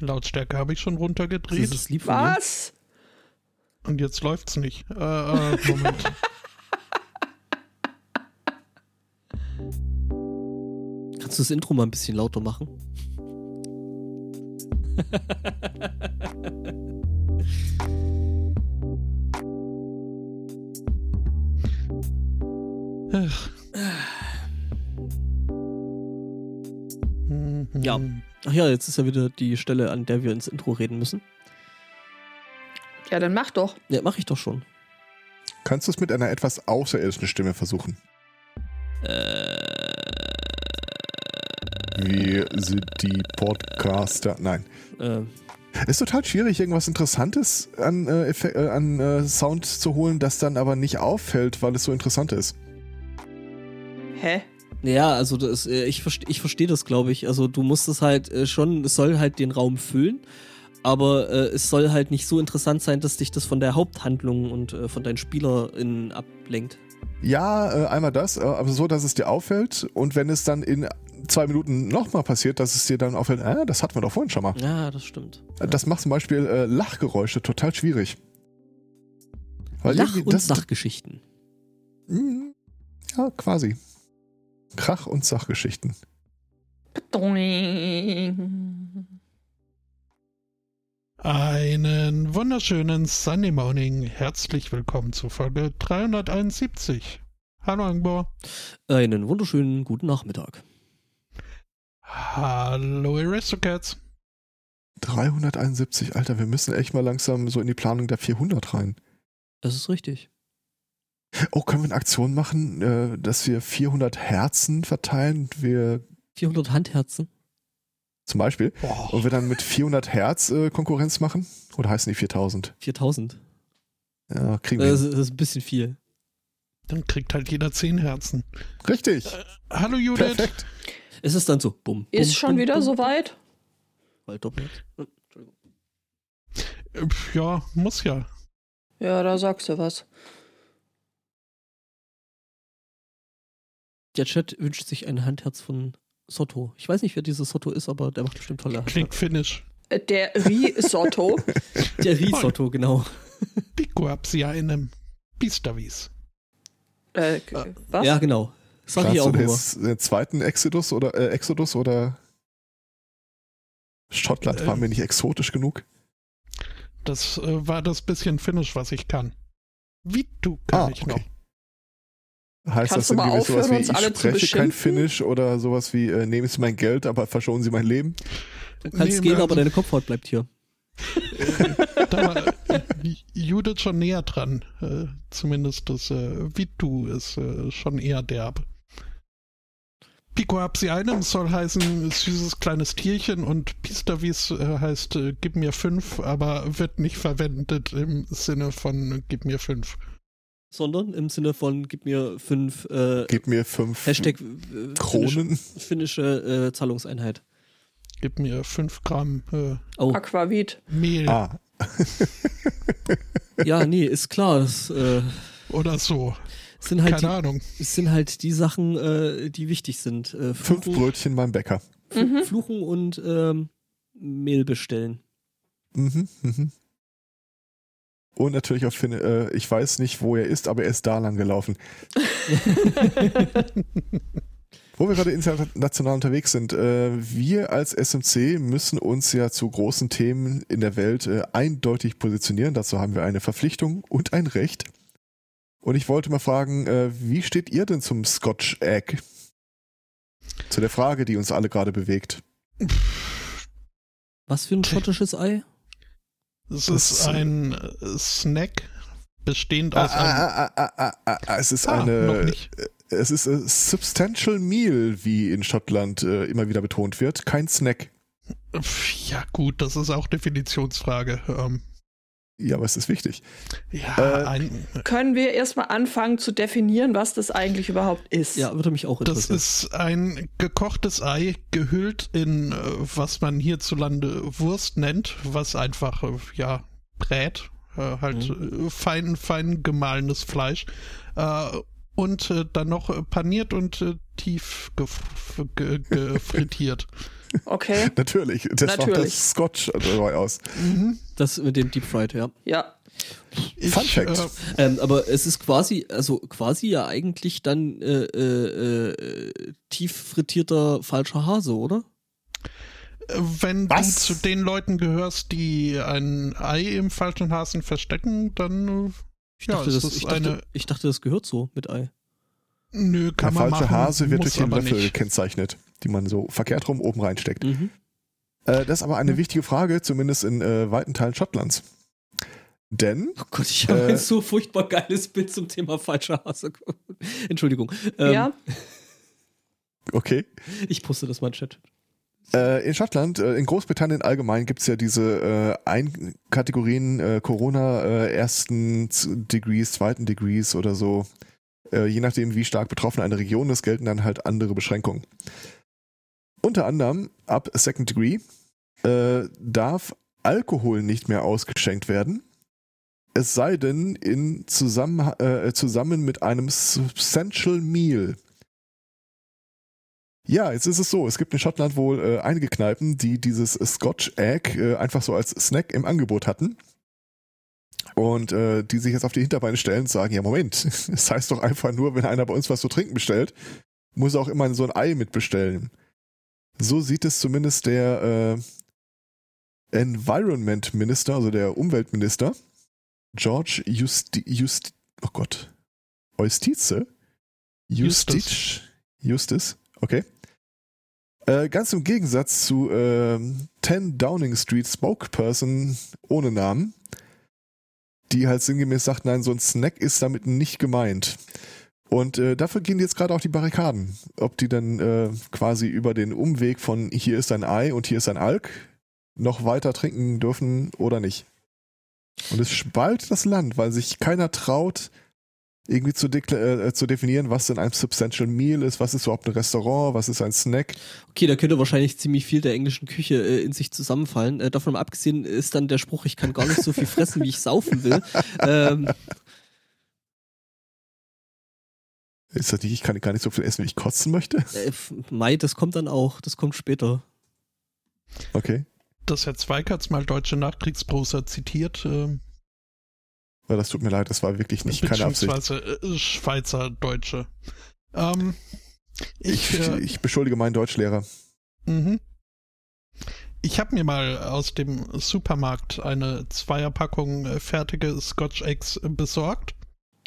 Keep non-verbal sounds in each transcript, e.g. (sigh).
Lautstärke habe ich schon runtergedreht. Das ist lieb von. Was? Und jetzt läuft's nicht. Äh, äh, Moment. (laughs) Kannst du das Intro mal ein bisschen lauter machen? Ach. (laughs) Ja. Ach ja, jetzt ist ja wieder die Stelle, an der wir ins Intro reden müssen. Ja, dann mach doch. Ja, mache ich doch schon. Kannst du es mit einer etwas außerirdischen Stimme versuchen? Wie sind die Podcaster? Nein. Äh, Ist total schwierig, irgendwas Interessantes an, äh, Effe- äh, an äh, Sound zu holen, das dann aber nicht auffällt, weil es so interessant ist. Hä? Ja, also das, äh, ich verstehe ich versteh das, glaube ich. Also du musst es halt äh, schon, es soll halt den Raum füllen, aber äh, es soll halt nicht so interessant sein, dass dich das von der Haupthandlung und äh, von deinen SpielerInnen ablenkt. Ja, äh, einmal das, äh, aber so, dass es dir auffällt und wenn es dann in zwei Minuten nochmal passiert, dass es dir dann auffällt, äh, das hatten wir doch vorhin schon mal. Ja, das stimmt. Das macht zum Beispiel äh, Lachgeräusche total schwierig. Weil Lach- und das- Sachgeschichten. Mm, Ja, quasi. Krach- und Sachgeschichten. Einen wunderschönen Sunday Morning. Herzlich willkommen zu Folge 371. Hallo Angbor. Einen wunderschönen guten Nachmittag. Hallo Aristocats. 371, Alter, wir müssen echt mal langsam so in die Planung der 400 rein. Das ist richtig. Oh, können wir eine Aktion machen, äh, dass wir 400 Herzen verteilen? Wir 400 Handherzen. zum Beispiel. Boah, Und wir dann mit 400 Herz äh, Konkurrenz machen? Oder heißen die 4000? 4000. Ja, kriegen wir. Das ist, das ist ein bisschen viel. dann kriegt halt jeder 10 Herzen. Richtig. Hallo Judith. Perfekt. Es ist dann so, bumm. Ist bumm, schon bumm, wieder soweit? Weil doppelt. Hm, Entschuldigung. Äh, Ja, muss ja. Ja, da sagst du was. Der Chat wünscht sich ein Handherz von Sotto. Ich weiß nicht, wer dieses Sotto ist, aber der macht bestimmt tolle Klingt finnisch. Äh, Der Risotto. (laughs) Der Risotto, genau. Pico ab sie einem Bistavis. äh, was? Ja, genau. Sag ich auch jetzt den zweiten Exodus oder äh, Exodus oder Schottland Äh, war mir nicht exotisch genug? Das äh, war das bisschen finnisch, was ich kann. Wie du kann Ah, ich okay. noch. Heißt Kannst das du mal irgendwie sowas aufhören, wie uns ich spreche kein? Finnisch oder sowas wie äh, nehmen Sie mein Geld, aber verschonen Sie mein Leben? Du kannst Nee, gehen, aber deine Kopfhaut bleibt hier. Da war äh, Judith schon näher dran. Äh, zumindest das äh, Vitu ist äh, schon eher derb. Pico ab sie einem soll heißen süßes kleines Tierchen und Pistavis äh, heißt äh, gib mir fünf, aber wird nicht verwendet im Sinne von äh, gib mir fünf. Sondern im Sinne von, gib mir fünf äh, Gib mir fünf Hashtag äh, Kronen. finnische, finnische äh, Zahlungseinheit. Gib mir fünf Gramm äh, Oh, Aquavit. Mehl Ah, (laughs) ja, nee, ist klar. Das äh, oder so. sind, halt Keine die, Ahnung. es sind halt die Sachen, äh, die wichtig sind. Äh, fünf Fluchen, Brötchen beim Bäcker. Mhm. Fluchen und ähm, Mehl bestellen. Mhm, mhm. Und natürlich auf Finne, äh, ich weiß nicht, wo er ist, aber er ist da lang gelaufen. (laughs) Wo wir gerade international unterwegs sind, äh, wir als SMC müssen uns ja zu großen Themen in der Welt äh, eindeutig positionieren. Dazu haben wir eine Verpflichtung und ein Recht. Und ich wollte mal fragen, äh, wie steht ihr denn zum Scotch Egg? Zu der Frage, die uns alle gerade bewegt. Was für ein schottisches Ei? Es Das- ist ein äh, Snack bestehend Ah, aus einem. ah, ah, ah, es ist eine, nicht. es ist a substantial meal, wie in Schottland äh, immer wieder betont wird, kein Snack. Ja, gut, das ist auch Definitionsfrage. Ähm, Ja, aber es ist wichtig. ja, Äh, ein, Können wir erstmal anfangen zu definieren, was das eigentlich überhaupt ist? Ja, würde mich auch das interessieren. ist ein gekochtes Ei, gehüllt in, äh, was man hierzulande Wurst nennt, was einfach, äh, ja, brät, äh, halt äh, fein, fein gemahlenes Fleisch. Und dann noch paniert und tief gef ge ge frittiert. (laughs) Okay. (laughs) Natürlich. Das macht Natürlich. das Scotch neu aus. Das mit dem Deep Fried, ja. Ja. Ich, Fun Fact. Äh, Ähm, aber es ist quasi, also quasi ja eigentlich dann äh, äh, äh, tief frittierter falscher Hase, oder? wenn Was? du zu den Leuten gehörst, die ein Ei im falschen Hasen verstecken, dann äh, Ich Ja, dachte, es das, ist ich, dachte, eine- ich dachte, das gehört so mit Ei. nö, Der kann man falsche machen. Hase wird durch den Löffel nicht. gekennzeichnet, die man so verkehrt rum oben reinsteckt. Mhm. Äh, das ist aber eine wichtige Frage, zumindest in äh, weiten Teilen Schottlands. Denn Oh Gott, ich habe Äh. ein so furchtbar geiles Bild zum Thema falscher Hase. (laughs) Entschuldigung. Ähm, ja. (laughs) Okay. Ich poste das mal in den Chat. Äh, in Schottland, äh, in Großbritannien allgemein gibt es ja diese äh, Einkategorien äh, Corona äh, ersten Z- Degrees, zweiten Degrees oder so. Äh, je nachdem, wie stark betroffen eine Region ist, gelten dann halt andere Beschränkungen. Unter anderem ab Second Degree äh, darf Alkohol nicht mehr ausgeschenkt werden. Es sei denn in zusammen, äh, zusammen mit einem Substantial Meal. Ja, jetzt ist es so, es gibt in Schottland wohl äh, einige Kneipen, die dieses Scotch Egg äh, einfach so als Snack im Angebot hatten. Und äh, die sich jetzt auf die Hinterbeine stellen und sagen, ja Moment, (laughs) es heißt doch einfach nur, wenn einer bei uns was zu trinken bestellt, muss er auch immer so ein Ei mitbestellen. So sieht es zumindest der äh, Environment Minister, also der Umweltminister, George Justi Just oh Gott, Eustize? Justic? Justus, okay. Äh, ganz im Gegensatz zu ähm, 10 Downing Street Spokesperson ohne Namen, die halt sinngemäß sagt, nein, so ein Snack ist damit nicht gemeint. Und äh, dafür gehen jetzt gerade auch die Barrikaden. Ob die dann äh, quasi über den Umweg von hier ist ein Ei und hier ist ein Alk noch weiter trinken dürfen oder nicht. Und es spaltet das Land, weil sich keiner traut, irgendwie zu, dekla- äh, zu definieren, was denn ein Substantial Meal ist, was ist überhaupt ein Restaurant, was ist ein Snack. Okay, da könnte wahrscheinlich ziemlich viel der englischen Küche äh, in sich zusammenfallen. Äh, davon abgesehen ist dann der Spruch, ich kann gar nicht so viel fressen, wie ich saufen will. (laughs) Ähm, Ist das nicht, ich kann gar nicht so viel essen, wie ich kotzen möchte? äh, Mai, das kommt dann auch, das kommt später. Okay. Das Herr Zweig hat's mal deutsche Nachkriegsprosa zitiert, äh, Ja, das tut mir leid, das war wirklich nicht keine Absicht. beziehungsweise äh, Schweizer Deutsche. Ähm, ich, Ich, äh, ich beschuldige meinen Deutschlehrer. Mhm. Ich habe mir mal aus dem Supermarkt eine Zweierpackung äh, fertige Scotch Eggs besorgt.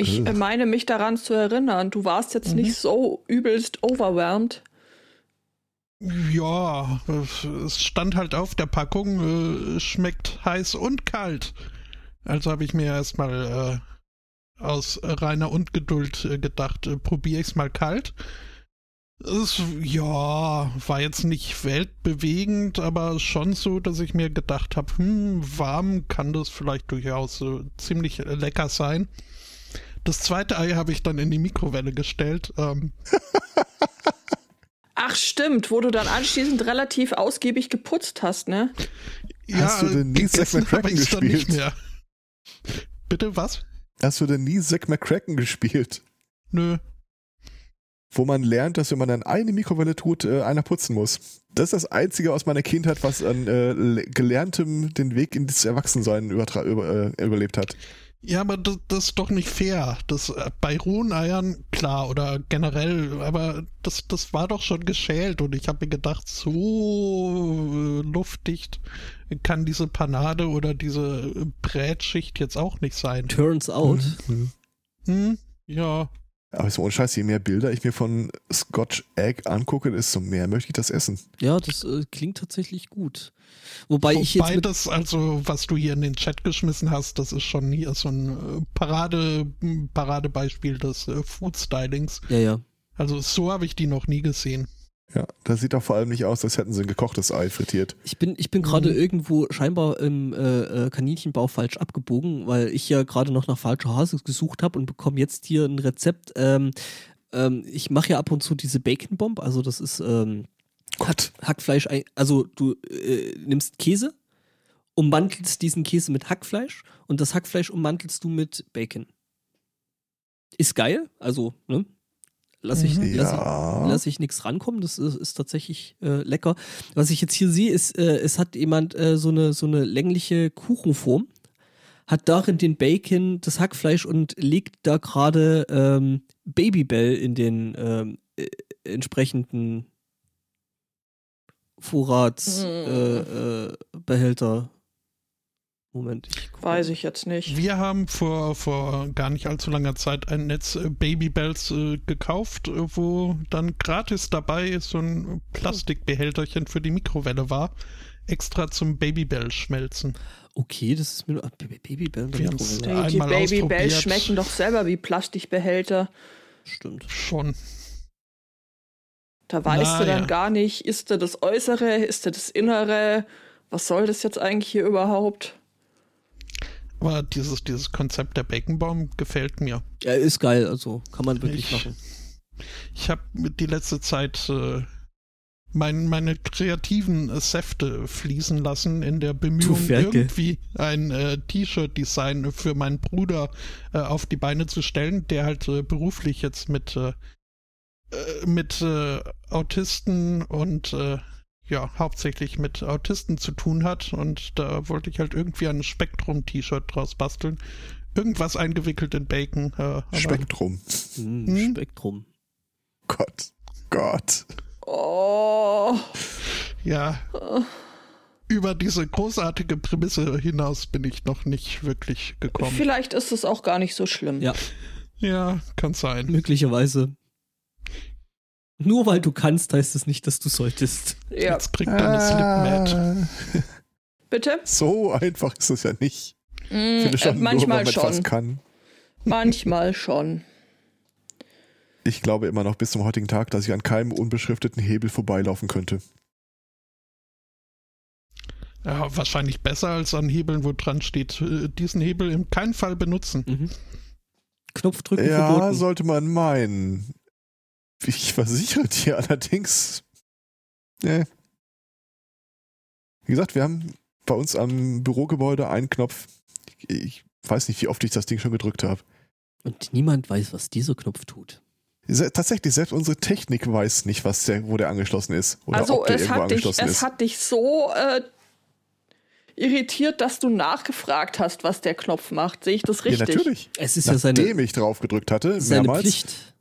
Ich Ugh. meine mich daran zu erinnern, du warst jetzt Mhm. nicht so übelst overwhelmed. Ja, es stand halt auf der Packung, äh, schmeckt heiß und kalt. Also habe ich mir erstmal äh, aus reiner Ungeduld äh, gedacht, äh, probiere ich's mal kalt. Es, ja, war jetzt nicht weltbewegend, aber schon so, dass ich mir gedacht habe, hm, warm kann das vielleicht durchaus äh, ziemlich lecker sein. Das zweite Ei habe ich dann in die Mikrowelle gestellt. Ähm, (laughs) Ach stimmt, wo du dann anschließend relativ ausgiebig geputzt hast, ne? Hast du denn nie Zack McCracken gespielt? mehr. Bitte was? Hast du denn nie Zack McCracken gespielt? Nö. Wo man lernt, dass wenn man dann eine Mikrowelle tut, äh, einer putzen muss. Das ist das Einzige aus meiner Kindheit, was an äh, le- Gelerntem den Weg ins Erwachsensein über, äh, überlebt hat. Ja, aber das, das ist doch nicht fair. Das äh, bei rohen Eiern, klar, oder generell, aber das, das war doch schon geschält und ich habe mir gedacht, so äh, luftdicht kann diese Panade oder diese Brätschicht jetzt auch nicht sein. Turns out. Mhm. Hm? Ja. Aber ist ohne Scheiß, je mehr Bilder ich mir von Scotch Egg angucke, desto mehr möchte ich das essen. Ja, das äh, klingt tatsächlich gut. Wobei ich jetzt Wobei mit, das, also, was du hier in den Chat geschmissen hast, das ist schon hier so ein äh, Parade, Paradebeispiel des äh, Food Stylings. ja, ja. Also so habe ich die noch nie gesehen. Ja, das sieht auch vor allem nicht aus, als hätten sie ein gekochtes Ei frittiert. Ich bin, ich bin gerade Mhm. irgendwo scheinbar im äh, äh, Kaninchenbau falsch abgebogen, weil ich ja gerade noch nach falscher Hase gesucht habe und bekomme jetzt hier ein Rezept. Ähm, ähm, ich mache ja ab und zu diese Bacon Bomb, also das ist ähm, Gott. Hackfleisch, also du äh, nimmst Käse, ummantelst diesen Käse mit Hackfleisch und das Hackfleisch ummantelst du mit Bacon. Ist geil, also, ne? Lasse ich, Mhm. lass ich, Ja. lass ich nichts rankommen. Das ist, ist tatsächlich äh, lecker. Was ich jetzt hier sehe, ist, äh, es hat jemand äh, so, eine, so eine längliche Kuchenform, hat darin den Bacon, das Hackfleisch und legt da gerade ähm, Babybell in den ähm, äh, entsprechenden Vorratsbehälter. Moment, ich guck mal. Weiß ich jetzt nicht. Wir haben vor, vor gar nicht allzu langer Zeit ein Netz äh, Babybells äh, gekauft, äh, wo dann gratis dabei so ein Plastikbehälterchen für die Mikrowelle war. Extra zum Babybell schmelzen. Okay, das ist mir nur. Babybell haben's Mikrowelle. Ja, Die, Babybells schmecken doch selber wie Plastikbehälter. Stimmt. Schon. Da weißt Na du dann ja. gar nicht, ist da das Äußere, ist da das Innere? Was soll das jetzt eigentlich hier überhaupt? Aber dieses, dieses Konzept der Baconbomb gefällt mir. Ja, ist geil, also kann man wirklich Ich- machen. Ich habe die letzte Zeit äh, mein, meine kreativen äh, Säfte fließen lassen in der Bemühung, irgendwie ein äh, T-Shirt-Design für meinen Bruder äh, auf die Beine zu stellen, der halt äh, beruflich jetzt mit, äh, mit Autisten und ja, hauptsächlich mit Autisten zu tun hat. Und da wollte ich halt irgendwie ein Spektrum-T-Shirt draus basteln. Irgendwas eingewickelt in Bacon. Äh, Spektrum. Hm, Hm? Spektrum. Gott. Gott. Oh, Ja. Über diese großartige Prämisse hinaus bin ich noch nicht wirklich gekommen. vielleicht ist es auch gar nicht so schlimm. Ja, Ja, kann sein. möglicherweise. Nur weil du kannst, heißt es nicht, dass du solltest. Ja, Jetzt kriegt er eine Slipmat. Ah, (laughs) bitte? so einfach ist es ja nicht. Ich Mm, finde schon, äh, nur, manchmal man etwas schon. kann. Manchmal schon. Ich glaube immer noch bis zum heutigen Tag, dass ich an keinem unbeschrifteten Hebel vorbeilaufen könnte. Ja, wahrscheinlich besser als an Hebeln, wo dran steht, äh, diesen Hebel in keinem Fall benutzen. Mhm. Knopf drücken Ja, verboten. sollte man meinen. Ich versichere dir allerdings. Nee. Wie gesagt, wir haben bei uns am Bürogebäude einen Knopf. Ich, ich weiß nicht, wie oft ich das Ding schon gedrückt habe. Und niemand weiß, was dieser Knopf tut. Se tatsächlich, selbst unsere Technik weiß nicht, was der, wo der angeschlossen ist. Oder also ob der es irgendwo hat, dich, angeschlossen es ist. hat dich so äh, irritiert, dass du nachgefragt hast, was der Knopf macht. Sehe ich das ja, richtig? natürlich. Es ist ja seine, Nachdem ich drauf gedrückt hatte, seine mehrmals. Pflicht.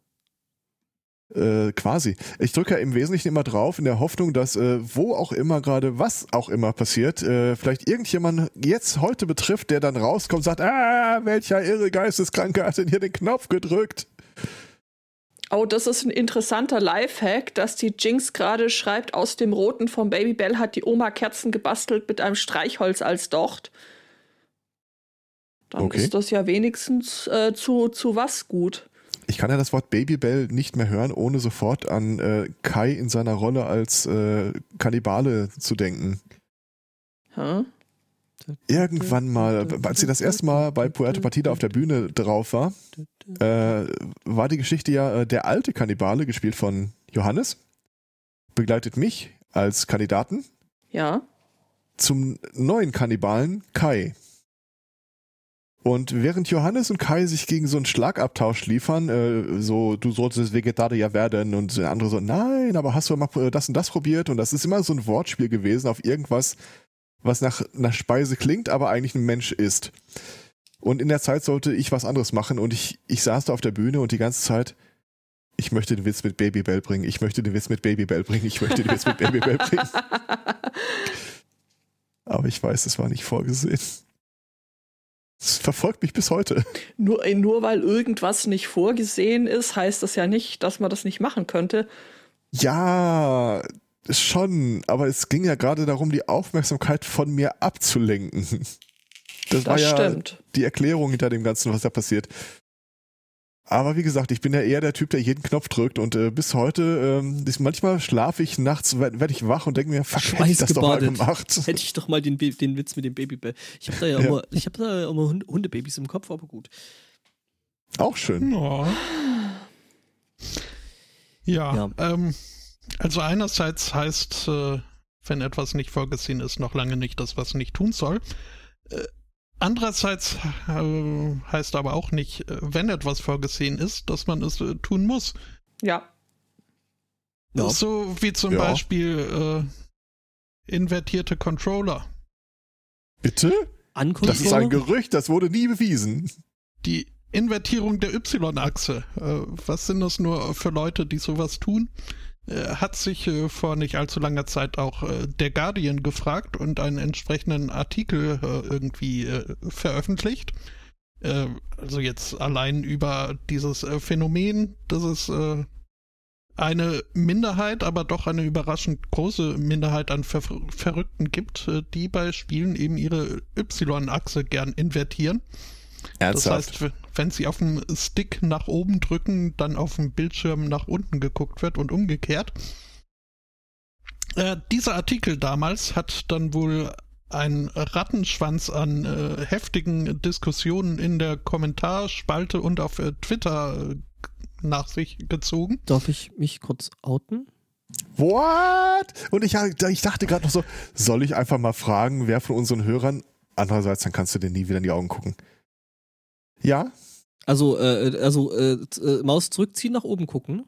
Äh, quasi. Ich drücke ja im Wesentlichen immer drauf, in der Hoffnung, dass äh, wo auch immer gerade, was auch immer passiert, äh, vielleicht irgendjemand jetzt heute betrifft, der dann rauskommt und sagt, ah, welcher irre Geisteskranke hat denn hier den Knopf gedrückt? Oh, das ist ein interessanter Lifehack, dass die Jinx gerade schreibt, aus dem Roten vom Babybell hat die Oma Kerzen gebastelt mit einem Streichholz als Docht. Dann Okay. ist das ja wenigstens äh, zu, zu was gut. Ich kann ja das Wort Babybell nicht mehr hören, ohne sofort an äh, Kai in seiner Rolle als äh, Kannibale zu denken. Hä? Irgendwann mal, als sie das erste Mal bei Puerto Partida auf der Bühne drauf war, äh, war die Geschichte ja äh, der alte Kannibale, gespielt von Johannes, begleitet mich als Kandidaten Ja. zum neuen Kannibalen Kai. Und während Johannes und Kai sich gegen so einen Schlagabtausch liefern, äh, so du solltest Vegetarier werden und der andere so, nein, aber hast du mal äh, das und das probiert? Und das ist immer so ein Wortspiel gewesen auf irgendwas, was nach einer Speise klingt, aber eigentlich ein Mensch ist. Und in der Zeit sollte ich was anderes machen und ich, ich saß da auf der Bühne und die ganze Zeit, ich möchte den Witz mit Babybell bringen, ich möchte den Witz mit Babybell bringen, ich möchte den Witz mit Babybell bringen. (laughs) Aber ich weiß, es war nicht vorgesehen. Es verfolgt mich bis heute. Nur, äh, nur weil irgendwas nicht vorgesehen ist, heißt das ja nicht, dass man das nicht machen könnte. Ja, schon, aber es ging ja gerade darum, die Aufmerksamkeit von mir abzulenken. Das, Das war ja stimmt. die Erklärung hinter dem Ganzen, was da passiert. Aber wie gesagt, ich bin ja eher der Typ, der jeden Knopf drückt und äh, bis heute, ähm, ist, manchmal schlafe ich nachts, werde werd ich wach und denke mir, fuck, hätte ich das doch mal gemacht. (laughs) Hätte ich doch mal den, den Witz mit dem Babybell. Ich habe da ja, Ja. immer, ich habe da ja immer Hund- Hundebabys im Kopf, aber gut. Auch schön. Ja. Ja, Ja. Ähm, also einerseits heißt, äh, wenn etwas nicht vorgesehen ist, noch lange nicht, dass was nicht tun soll. Äh, andererseits äh, heißt aber auch nicht, äh, wenn etwas vorgesehen ist, dass man es äh, tun muss. Ja. Ja. So wie zum Ja. Beispiel äh, invertierte Controller. Bitte? An Das ist ein? Gerücht, das wurde nie bewiesen. Die Invertierung der Y-Achse. Äh, was sind das nur für Leute, die sowas tun? Äh, hat sich äh, vor nicht allzu langer Zeit auch äh, der Guardian gefragt und einen entsprechenden Artikel irgendwie veröffentlicht. Also jetzt allein über dieses Phänomen, dass es eine Minderheit, aber doch eine überraschend große Minderheit an Ver Verrückten gibt, die bei Spielen eben ihre Y-Achse gern invertieren. Das heißt, wenn sie auf dem Stick nach oben drücken, dann auf dem Bildschirm nach unten geguckt wird und umgekehrt. Äh, dieser Artikel damals hat dann wohl einen Rattenschwanz an äh, heftigen Diskussionen in der Kommentarspalte und auf äh, Twitter äh, nach sich gezogen. Darf ich mich kurz outen? What? Und ich, ich dachte gerade noch so, soll ich einfach mal fragen, wer von unseren Hörern, andererseits, dann kannst du dir nie wieder in die Augen gucken. Ja? Also, äh, also äh, äh, Maus zurückziehen, nach oben gucken.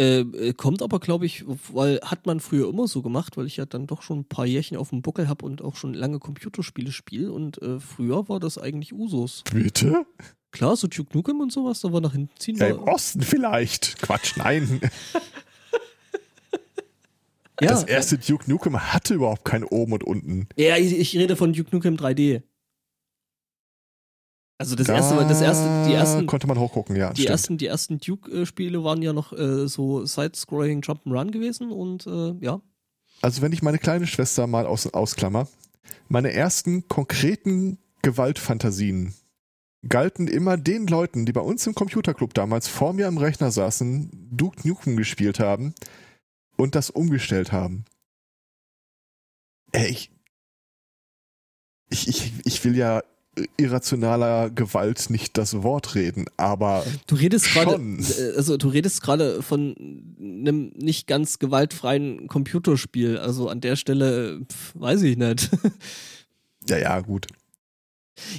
Äh, äh, kommt aber, glaube ich, weil hat man früher immer so gemacht, weil ich ja dann doch schon ein paar Jährchen auf dem Buckel habe und auch schon lange Computerspiele spiele und äh, früher war das eigentlich Usus. Bitte? Klar, so Duke Nukem und sowas, da war nach hinten ziehen. Ja, Im Osten vielleicht. Quatsch, nein. (laughs) ja, Das erste Duke Nukem hatte überhaupt kein oben und unten. ja, ich, ich rede von Duke Nukem 3D. Also das erste, das erste, die ersten, Konnte man hochgucken, ja. die stimmt. ersten, die ersten Duke-Spiele waren ja noch äh, so Side-Scrolling Jump'n'Run gewesen und äh, ja. Also wenn ich meine kleine Schwester mal aus, ausklammer, meine ersten konkreten Gewaltfantasien galten immer den Leuten, die bei uns im Computerclub damals vor mir am Rechner saßen, Duke Nukem gespielt haben und das umgestellt haben. Ey, ich, ich, ich, ich will ja irrationaler Gewalt nicht das Wort reden, aber Du redest gerade, äh, also du redest gerade von einem nicht ganz gewaltfreien Computerspiel. Also an der Stelle pf, weiß ich nicht. ja, ja, gut.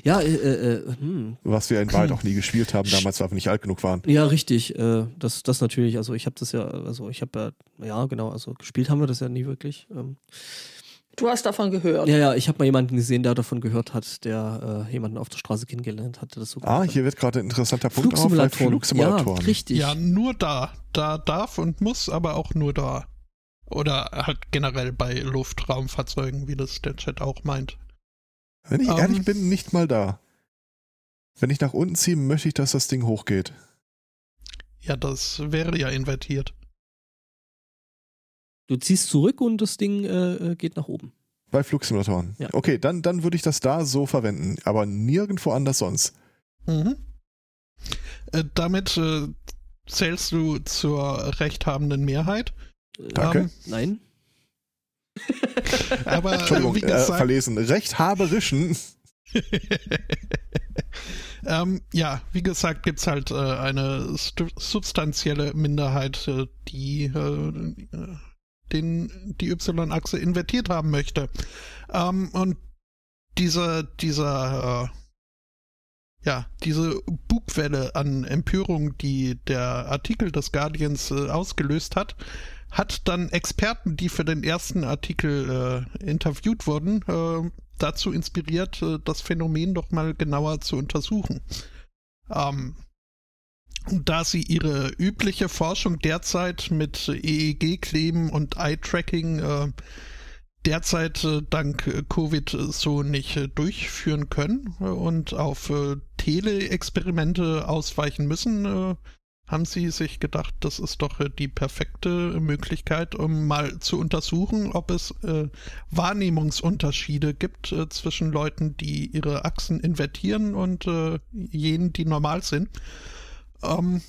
ja, äh, äh, hm. Was wir in Wahrheit (clears throat) auch nie gespielt haben, damals, weil wir nicht alt genug waren. ja, richtig. Äh, das, das natürlich. Also ich habe das ja, also ich habe ja, ja genau. Also gespielt haben wir das ja nie wirklich. Ähm, Du hast davon gehört. ja, ja. Ich habe mal jemanden gesehen, der davon gehört hat, der äh, jemanden auf der Straße kennengelernt hatte. Das so Ah, hier wird gerade ein interessanter. Punkt auf, weil Flugsimulatoren. Flugsimulatoren. Ja, richtig. Ja, nur da. Da darf und muss, aber auch nur da. Oder halt generell bei Luftraumfahrzeugen, wie das der Chat auch meint. Wenn ich Ähm. ehrlich bin, nicht mal da. Wenn ich nach unten ziehe, möchte ich, dass das Ding hochgeht. Ja, das wäre ja invertiert. Du ziehst zurück und das Ding äh, äh, geht nach oben. Bei Flugsimulatoren. Ja. Okay, dann, dann würde ich das da so verwenden, aber nirgendwo anders sonst. Mhm. Äh, damit äh, zählst du zur rechthabenden Mehrheit. Danke. Ähm, Nein. (laughs) aber Entschuldigung, äh, wie äh, gesagt, verlesen. Rechthaberischen. (laughs) ähm, ja, wie gesagt, gibt's halt äh, eine substanzielle Minderheit, die äh, den, die Y-Achse invertiert haben möchte. Ähm, und dieser, dieser, äh, ja, diese Bugwelle an Empörung, die der Artikel des Guardians äh, ausgelöst hat, hat dann Experten, die für den ersten Artikel äh, interviewt wurden, äh, dazu inspiriert, äh, das Phänomen doch mal genauer zu untersuchen. Ähm, da sie ihre übliche Forschung derzeit mit EEG-Kleben und Eye-Tracking äh, derzeit äh, dank äh, Covid so nicht äh, durchführen können äh, und auf Tele-Experimente ausweichen müssen, haben sie sich gedacht, das ist doch die perfekte Möglichkeit, um mal zu untersuchen, ob es Wahrnehmungsunterschiede gibt zwischen Leuten, die ihre Achsen invertieren und jenen, die normal sind. Ähm,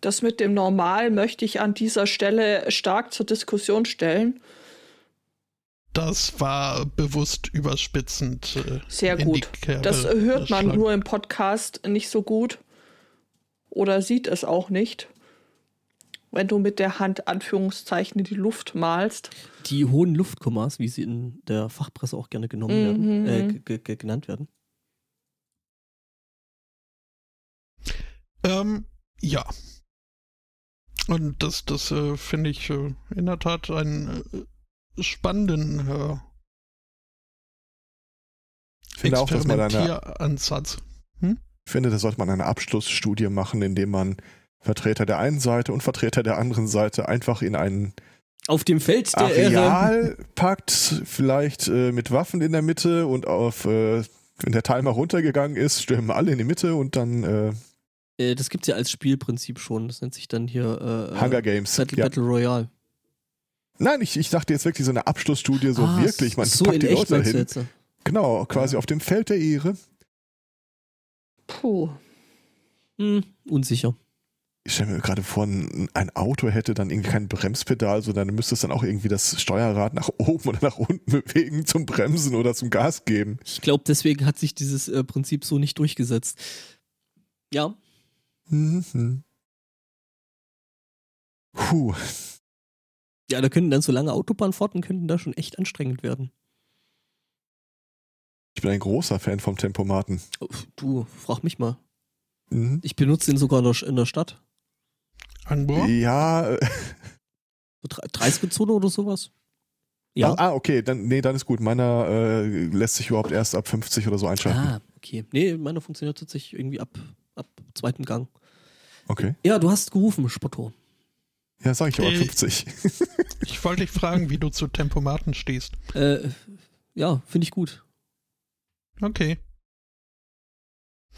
Das mit dem Normal möchte ich an dieser Stelle stark zur Diskussion stellen. das war bewusst überspitzend. Äh, Sehr gut. Das hört man geschlagen. nur im Podcast nicht so gut oder sieht es auch nicht. Wenn du mit der Hand Anführungszeichen in die Luft malst. Die hohen Luftkommas, wie sie in der Fachpresse auch gerne genommen werden, Mhm. äh, g- g- genannt werden. Ähm, Ja. Und das, das äh, finde ich äh, in der Tat einen äh, spannenden äh, Ich finde auch, dass man eine, Experimentieransatz. ich finde, da sollte man eine Abschlussstudie machen, indem man Vertreter der einen Seite und Vertreter der anderen Seite einfach in ein Auf dem Feld der. Areal packt, vielleicht äh, mit Waffen in der Mitte und auf, äh, wenn der Timer runtergegangen ist, stürmen alle in die Mitte und dann äh, Äh, das gibt's ja als Spielprinzip schon. Das nennt sich dann hier äh, Hunger Games. Battle, Ja. Battle Royale. Nein, ich, ich dachte jetzt wirklich so eine Abschlussstudie, so Ah, wirklich. Man so packt in die echt Leute dahin. jetzt? Genau, quasi auf dem Feld der Ehre. Puh. Hm, unsicher. Ich stelle mir gerade vor, ein, ein Auto hätte dann irgendwie kein Bremspedal, sondern du müsstest dann auch irgendwie das Steuerrad nach oben (laughs) oder nach unten bewegen zum Bremsen oder zum Gas geben. Ich glaube, deswegen hat sich dieses äh, Prinzip so nicht durchgesetzt. Ja, Mhm. Puh. ja, da könnten dann so lange Autobahnfahrten könnten da schon echt anstrengend werden. Ich bin ein großer Fan vom Tempomaten. Oh, Du, frag mich mal. Mhm. Ich benutze den sogar in der, in der Stadt. Anbor? Ja, So 30-Zone oder sowas. Ja. Ah, okay, dann, nee, dann ist gut. Meiner äh, lässt sich überhaupt erst ab 50 oder so einschalten. Ah, okay. Nee, meiner funktioniert tatsächlich irgendwie ab, ab zweiten Gang. Okay. Ja, du hast gerufen, Spotto. Ja, sag ich aber Äh, 50. (laughs) Ich wollte dich fragen, wie du zu Tempomaten stehst. Äh, ja, finde ich gut. Okay.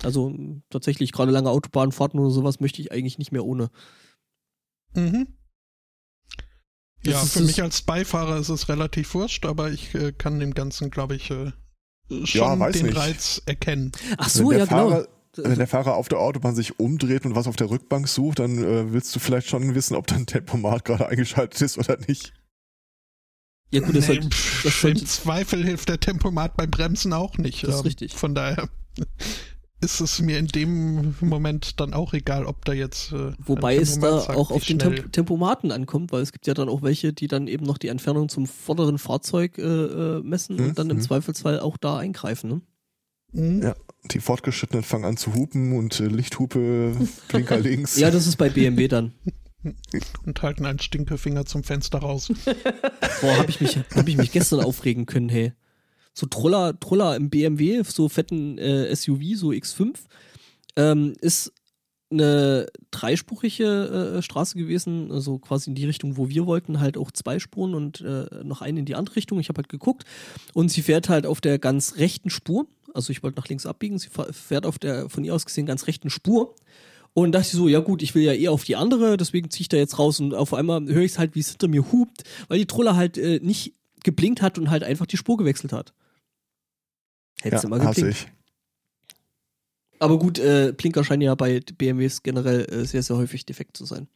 Also tatsächlich gerade lange Autobahnfahrten oder sowas möchte ich eigentlich nicht mehr ohne. Mhm. Das Ja, ist für mich als Beifahrer ist es relativ wurscht, aber ich äh, kann dem Ganzen, glaube ich, äh, schon Ja, den nicht. Reiz erkennen. Ach so, ja Fahrer, genau. Wenn der Fahrer auf der Autobahn sich umdreht und was auf der Rückbank sucht, dann äh, willst du vielleicht schon wissen, ob dein Tempomat gerade eingeschaltet ist oder nicht. Ja gut, das Nee, halt, pff, das Im Zweifel hilft der Tempomat beim Bremsen auch nicht. Ähm, Das ist richtig. Von daher (laughs) ist es mir in dem Moment dann auch egal, ob da jetzt. Äh, Wobei ein es da sagt, auch auf den Temp Tempomaten ankommt, weil es gibt ja dann auch welche, die dann eben noch die Entfernung zum vorderen Fahrzeug äh, äh, messen Mhm, und dann im mhm. Zweifelsfall auch da eingreifen. Ne? Mhm. Ja. Die Fortgeschrittenen fangen an zu hupen und äh, Lichthupe, (laughs) Blinker links. Ja, das ist bei BMW dann. (laughs) Und halten einen Stinkefinger zum Fenster raus. (laughs) Boah, habe ich, mich hab ich mich gestern aufregen können, hey. So Troller, Troller im BMW, so fetten äh, SUV, so X5, ähm, ist eine dreispurige äh, Straße gewesen, also quasi in die Richtung, wo wir wollten, halt auch zwei Spuren und äh, noch eine in die andere Richtung. Ich habe halt geguckt und sie fährt halt auf der ganz rechten Spur. Also ich wollte nach links abbiegen, sie fährt auf der von ihr aus gesehen ganz rechten Spur. Und dachte ich so, ja gut, ich will ja eher auf die andere, deswegen ziehe ich da jetzt raus und auf einmal höre ich es halt, wie es hinter mir hupt, weil die Troller halt äh, nicht geblinkt hat und halt einfach die Spur gewechselt hat. Hätte ja sie mal geblinkt. Aber gut, äh, Blinker scheinen ja bei BMWs generell äh, sehr, sehr häufig defekt zu sein.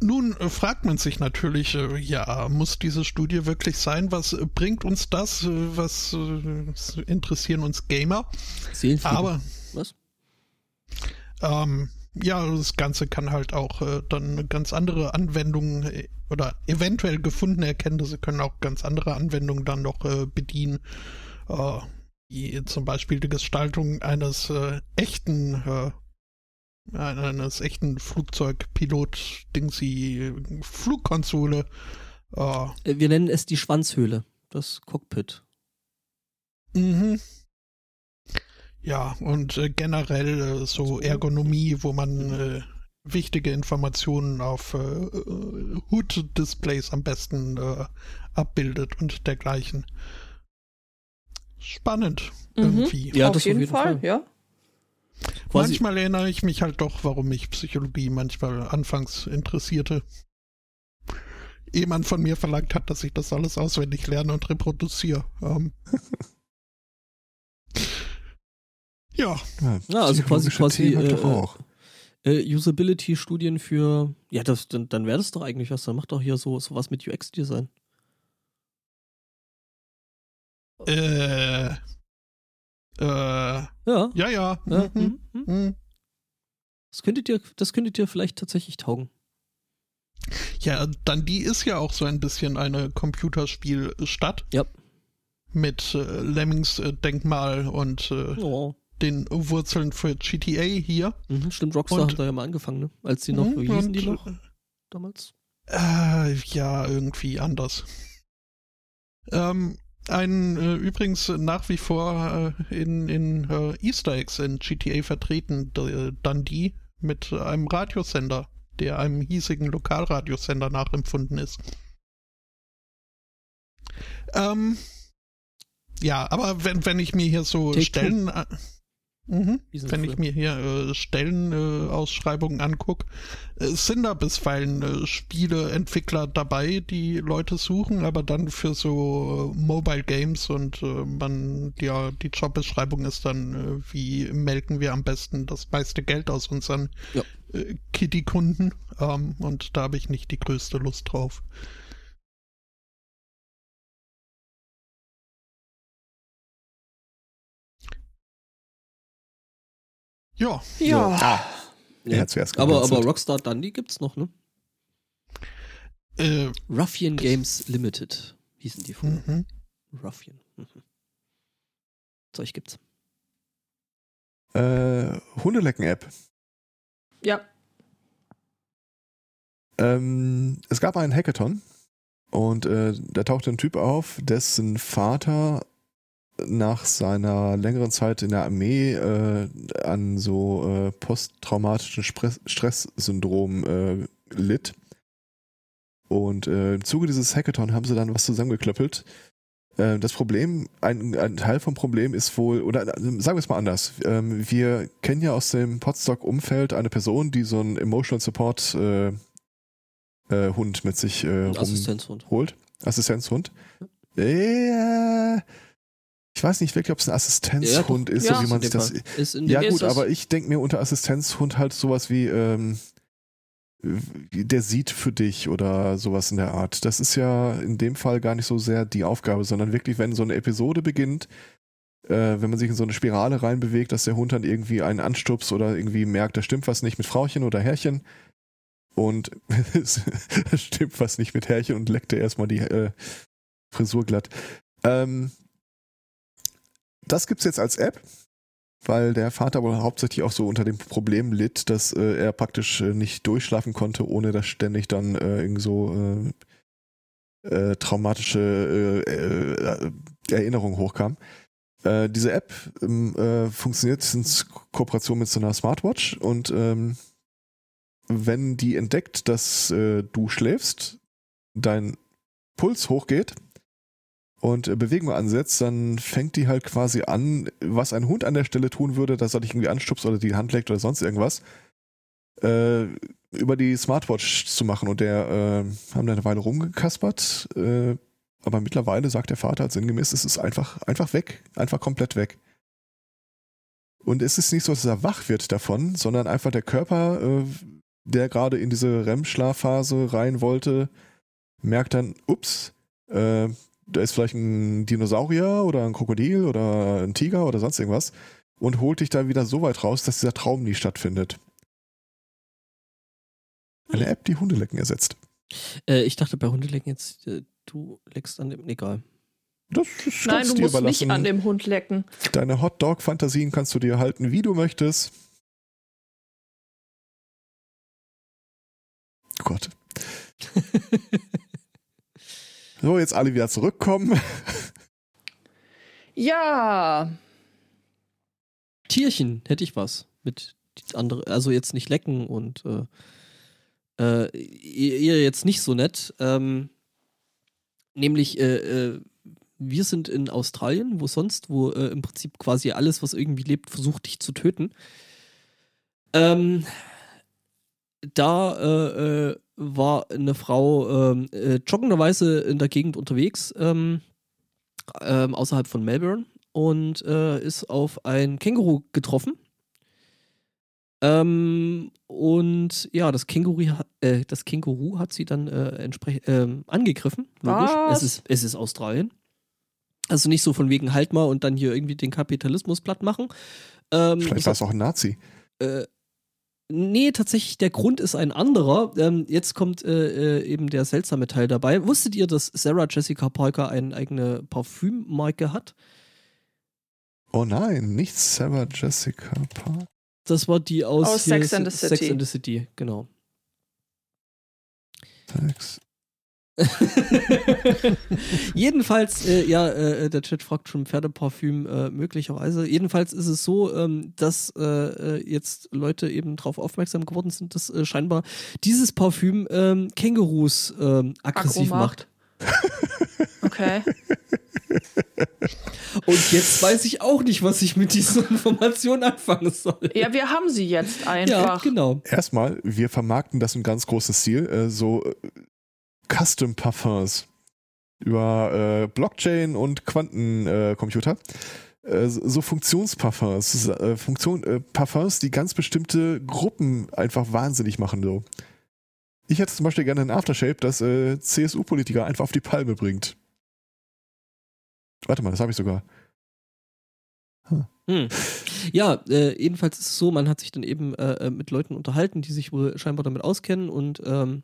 Nun äh, fragt man sich natürlich, äh, ja, muss diese Studie wirklich sein? Was äh, bringt uns das? Was interessieren uns Gamer? Seelenfrieden. Aber Was? ähm, ja, das Ganze kann halt auch äh, dann ganz andere Anwendungen äh, oder eventuell gefundene Erkenntnisse können auch ganz andere Anwendungen dann noch äh, bedienen. Wie zum Beispiel die Gestaltung eines echten eines echten Flugzeugpilot-Dingsy Flugkonsole. Äh, Wir nennen es die Schwanzhöhle, das Cockpit. Mhm. Ja, und äh, generell äh, so Ergonomie, wo man äh, wichtige Informationen auf äh, äh, HUD-Displays am besten äh, abbildet und dergleichen. Spannend Mhm. irgendwie. Ja, auf das auf jeden jeden Fall, Fall. ja. Quasi, Manchmal erinnere ich mich halt doch, warum mich Psychologie manchmal anfangs interessierte. Ehe man von mir verlangt hat, dass ich das alles auswendig lerne und reproduziere. Ähm. (laughs) ja, Ja, also quasi- quasi, äh, doch auch. äh, Usability-Studien für, ja, das, dann, dann wäre das doch eigentlich was. Dann macht doch hier so sowas mit UX-Design. äh, äh, Ja. ja, ja. ja mhm, mhm, mhm. Das könntet ihr, das könntet ihr vielleicht tatsächlich taugen. Ja, dann die ist ja auch so ein bisschen eine Computerspielstadt. Ja. mit äh, Lemmings-Denkmal und äh, Oh. den Wurzeln für GTA hier. Mhm, stimmt, Rockstar Und- hat da ja mal angefangen, ne? Als die noch, Mhm, wie hießen die noch damals? Äh, ja, irgendwie anders. Ähm, ein äh, übrigens nach wie vor äh, in, in äh, Easter Eggs in GTA vertreten, Dundee, mit einem Radiosender, der einem hiesigen Lokalradiosender nachempfunden ist. Ähm, ja, aber wenn, wenn ich mir hier so Take Stellen. Äh, mhm. Wenn ich mir hier äh, Stellenausschreibungen äh, Ausschreibungen anguck, äh, es sind da bisweilen äh, Spieleentwickler dabei, die Leute suchen, aber dann für so äh, Mobile Games und äh, man, ja, die Jobbeschreibung ist dann, äh, wie melken wir am besten das meiste Geld aus unseren Ja. äh, Kitty-Kunden. Ähm, und da habe ich nicht die größte Lust drauf. Ja, Ja. Ah, Ja. er hat zuerst Aber, aber Rockstar Dundee gibt's noch, ne? äh, Ruffian Games Limited hießen die früher. mhm. Ruffian. Mhm. Zeug gibt's. Äh, Hundelecken-App. Ja. Ähm, es gab einen Hackathon und äh, da tauchte ein Typ auf, dessen Vater nach seiner längeren Zeit in der Armee äh, an so äh, posttraumatischen Stresssyndrom äh, litt. Und äh, im Zuge dieses Hackathon haben sie dann was zusammengeklöppelt. Äh, das Problem, ein, ein Teil vom Problem ist wohl, oder äh, sagen wir es mal anders. Ähm, wir kennen ja aus dem Podstock-Umfeld eine Person, die so einen Emotional Support äh, äh, Hund mit sich äh, Ein rum Assistenzhund. holt. Assistenzhund. Äh, ich weiß nicht wirklich, ob es ein Assistenzhund Ja, ist, Ja. so wie man sich das. Ist Ja gut, aber ich denke mir unter Assistenzhund halt sowas wie ähm, der sieht für dich oder sowas in der Art. Das ist ja in dem Fall gar nicht so sehr die Aufgabe, sondern wirklich, wenn so eine Episode beginnt, äh, wenn man sich in so eine Spirale reinbewegt, dass der Hund dann irgendwie einen anstupst oder irgendwie merkt, da stimmt was nicht mit Frauchen oder Herrchen und (laughs) es stimmt was nicht mit Herrchen und leckt er erstmal die äh, Frisur glatt. Ähm, das gibt's jetzt als App, weil der Vater wohl hauptsächlich auch so unter dem Problem litt, dass äh, er praktisch äh, nicht durchschlafen konnte, ohne dass ständig dann äh, irgend so äh, äh, traumatische äh, äh, Erinnerungen hochkamen. Diese App ähm, äh, funktioniert in Kooperation mit so einer Smartwatch und ähm, wenn die entdeckt, dass du schläfst, dein Puls hochgeht und äh, Bewegung ansetzt, dann fängt die halt quasi an, was ein Hund an der Stelle tun würde, dass er dich irgendwie anstupst oder die Hand leckt oder sonst irgendwas, äh, über die Smartwatch zu machen. Und der äh, haben da eine Weile rumgekaspert, äh, aber mittlerweile sagt der Vater halt sinngemäß, es ist einfach, einfach weg, einfach komplett weg. Und es ist nicht so, dass er wach wird davon, sondern einfach der Körper, äh, der gerade in diese REM-Schlafphase rein wollte, merkt dann, ups, äh, da ist vielleicht ein Dinosaurier oder ein Krokodil oder ein Tiger oder sonst irgendwas und holt dich dann wieder so weit raus, dass dieser Traum nie stattfindet. Eine App, die Hundelecken ersetzt. Äh, ich dachte bei Hundelecken jetzt, äh, du leckst an dem. Egal. Das ist Nein, du dir musst überlassen. nicht an dem Hund lecken. Deine Hotdog-Fantasien kannst du dir halten, wie du möchtest. Gott. (laughs) So, jetzt alle wieder zurückkommen. Ja. Tierchen, hätte ich was. Mit die andere, also jetzt nicht lecken und äh, äh, ihr, ihr jetzt nicht so nett. Ähm, nämlich, äh, äh, wir sind in Australien, wo sonst, wo äh, im Prinzip quasi alles, was irgendwie lebt, versucht, dich zu töten. Ähm, da äh, äh, war eine Frau ähm, äh, joggenderweise in der Gegend unterwegs, ähm, ähm, außerhalb von Melbourne und äh, ist auf ein Känguru getroffen. Ähm, und ja, das Känguru, äh, das Känguru hat sie dann äh, entsprechend ähm, angegriffen. Logisch. Was? Es ist, es ist Australien. Also nicht so von wegen halt mal und dann hier irgendwie den Kapitalismus platt machen. Ähm, Vielleicht war es auch ein Nazi. äh, Nee, tatsächlich, der Grund ist ein anderer. Ähm, jetzt kommt äh, äh, eben der seltsame Teil dabei. Wusstet ihr, dass Sarah Jessica Parker eine eigene Parfümmarke hat? Oh nein, nicht Sarah Jessica Parker. Das war die aus, Aus hier Sex and the Sex City. and the City, genau. Sex. (laughs) Jedenfalls, äh, ja, äh, der Chat fragt schon Pferdeparfüm äh, möglicherweise. Jedenfalls ist es so, ähm, dass äh, äh, jetzt Leute eben darauf aufmerksam geworden sind, dass äh, scheinbar dieses Parfüm ähm, Kängurus ähm, aggressiv macht. (laughs) Okay. Und jetzt weiß ich auch nicht, was ich mit dieser Information anfangen soll. Ja, wir haben sie jetzt Ja, einfach. genau. Erstmal, wir vermarkten das im ganz großen Stil, äh, so äh, Custom Parfums über äh, Blockchain und Quantencomputer. Äh, äh, so Funktionsparfums, äh, Funktion, äh, Parfums, die ganz bestimmte Gruppen einfach wahnsinnig machen. So. Ich hätte zum Beispiel gerne ein Aftershave, das äh, CSU-Politiker einfach auf die Palme bringt. Warte mal, das habe ich sogar. Hm. Ja, jedenfalls ist es so, man hat sich dann eben mit Leuten unterhalten, die sich wohl scheinbar damit auskennen und ähm,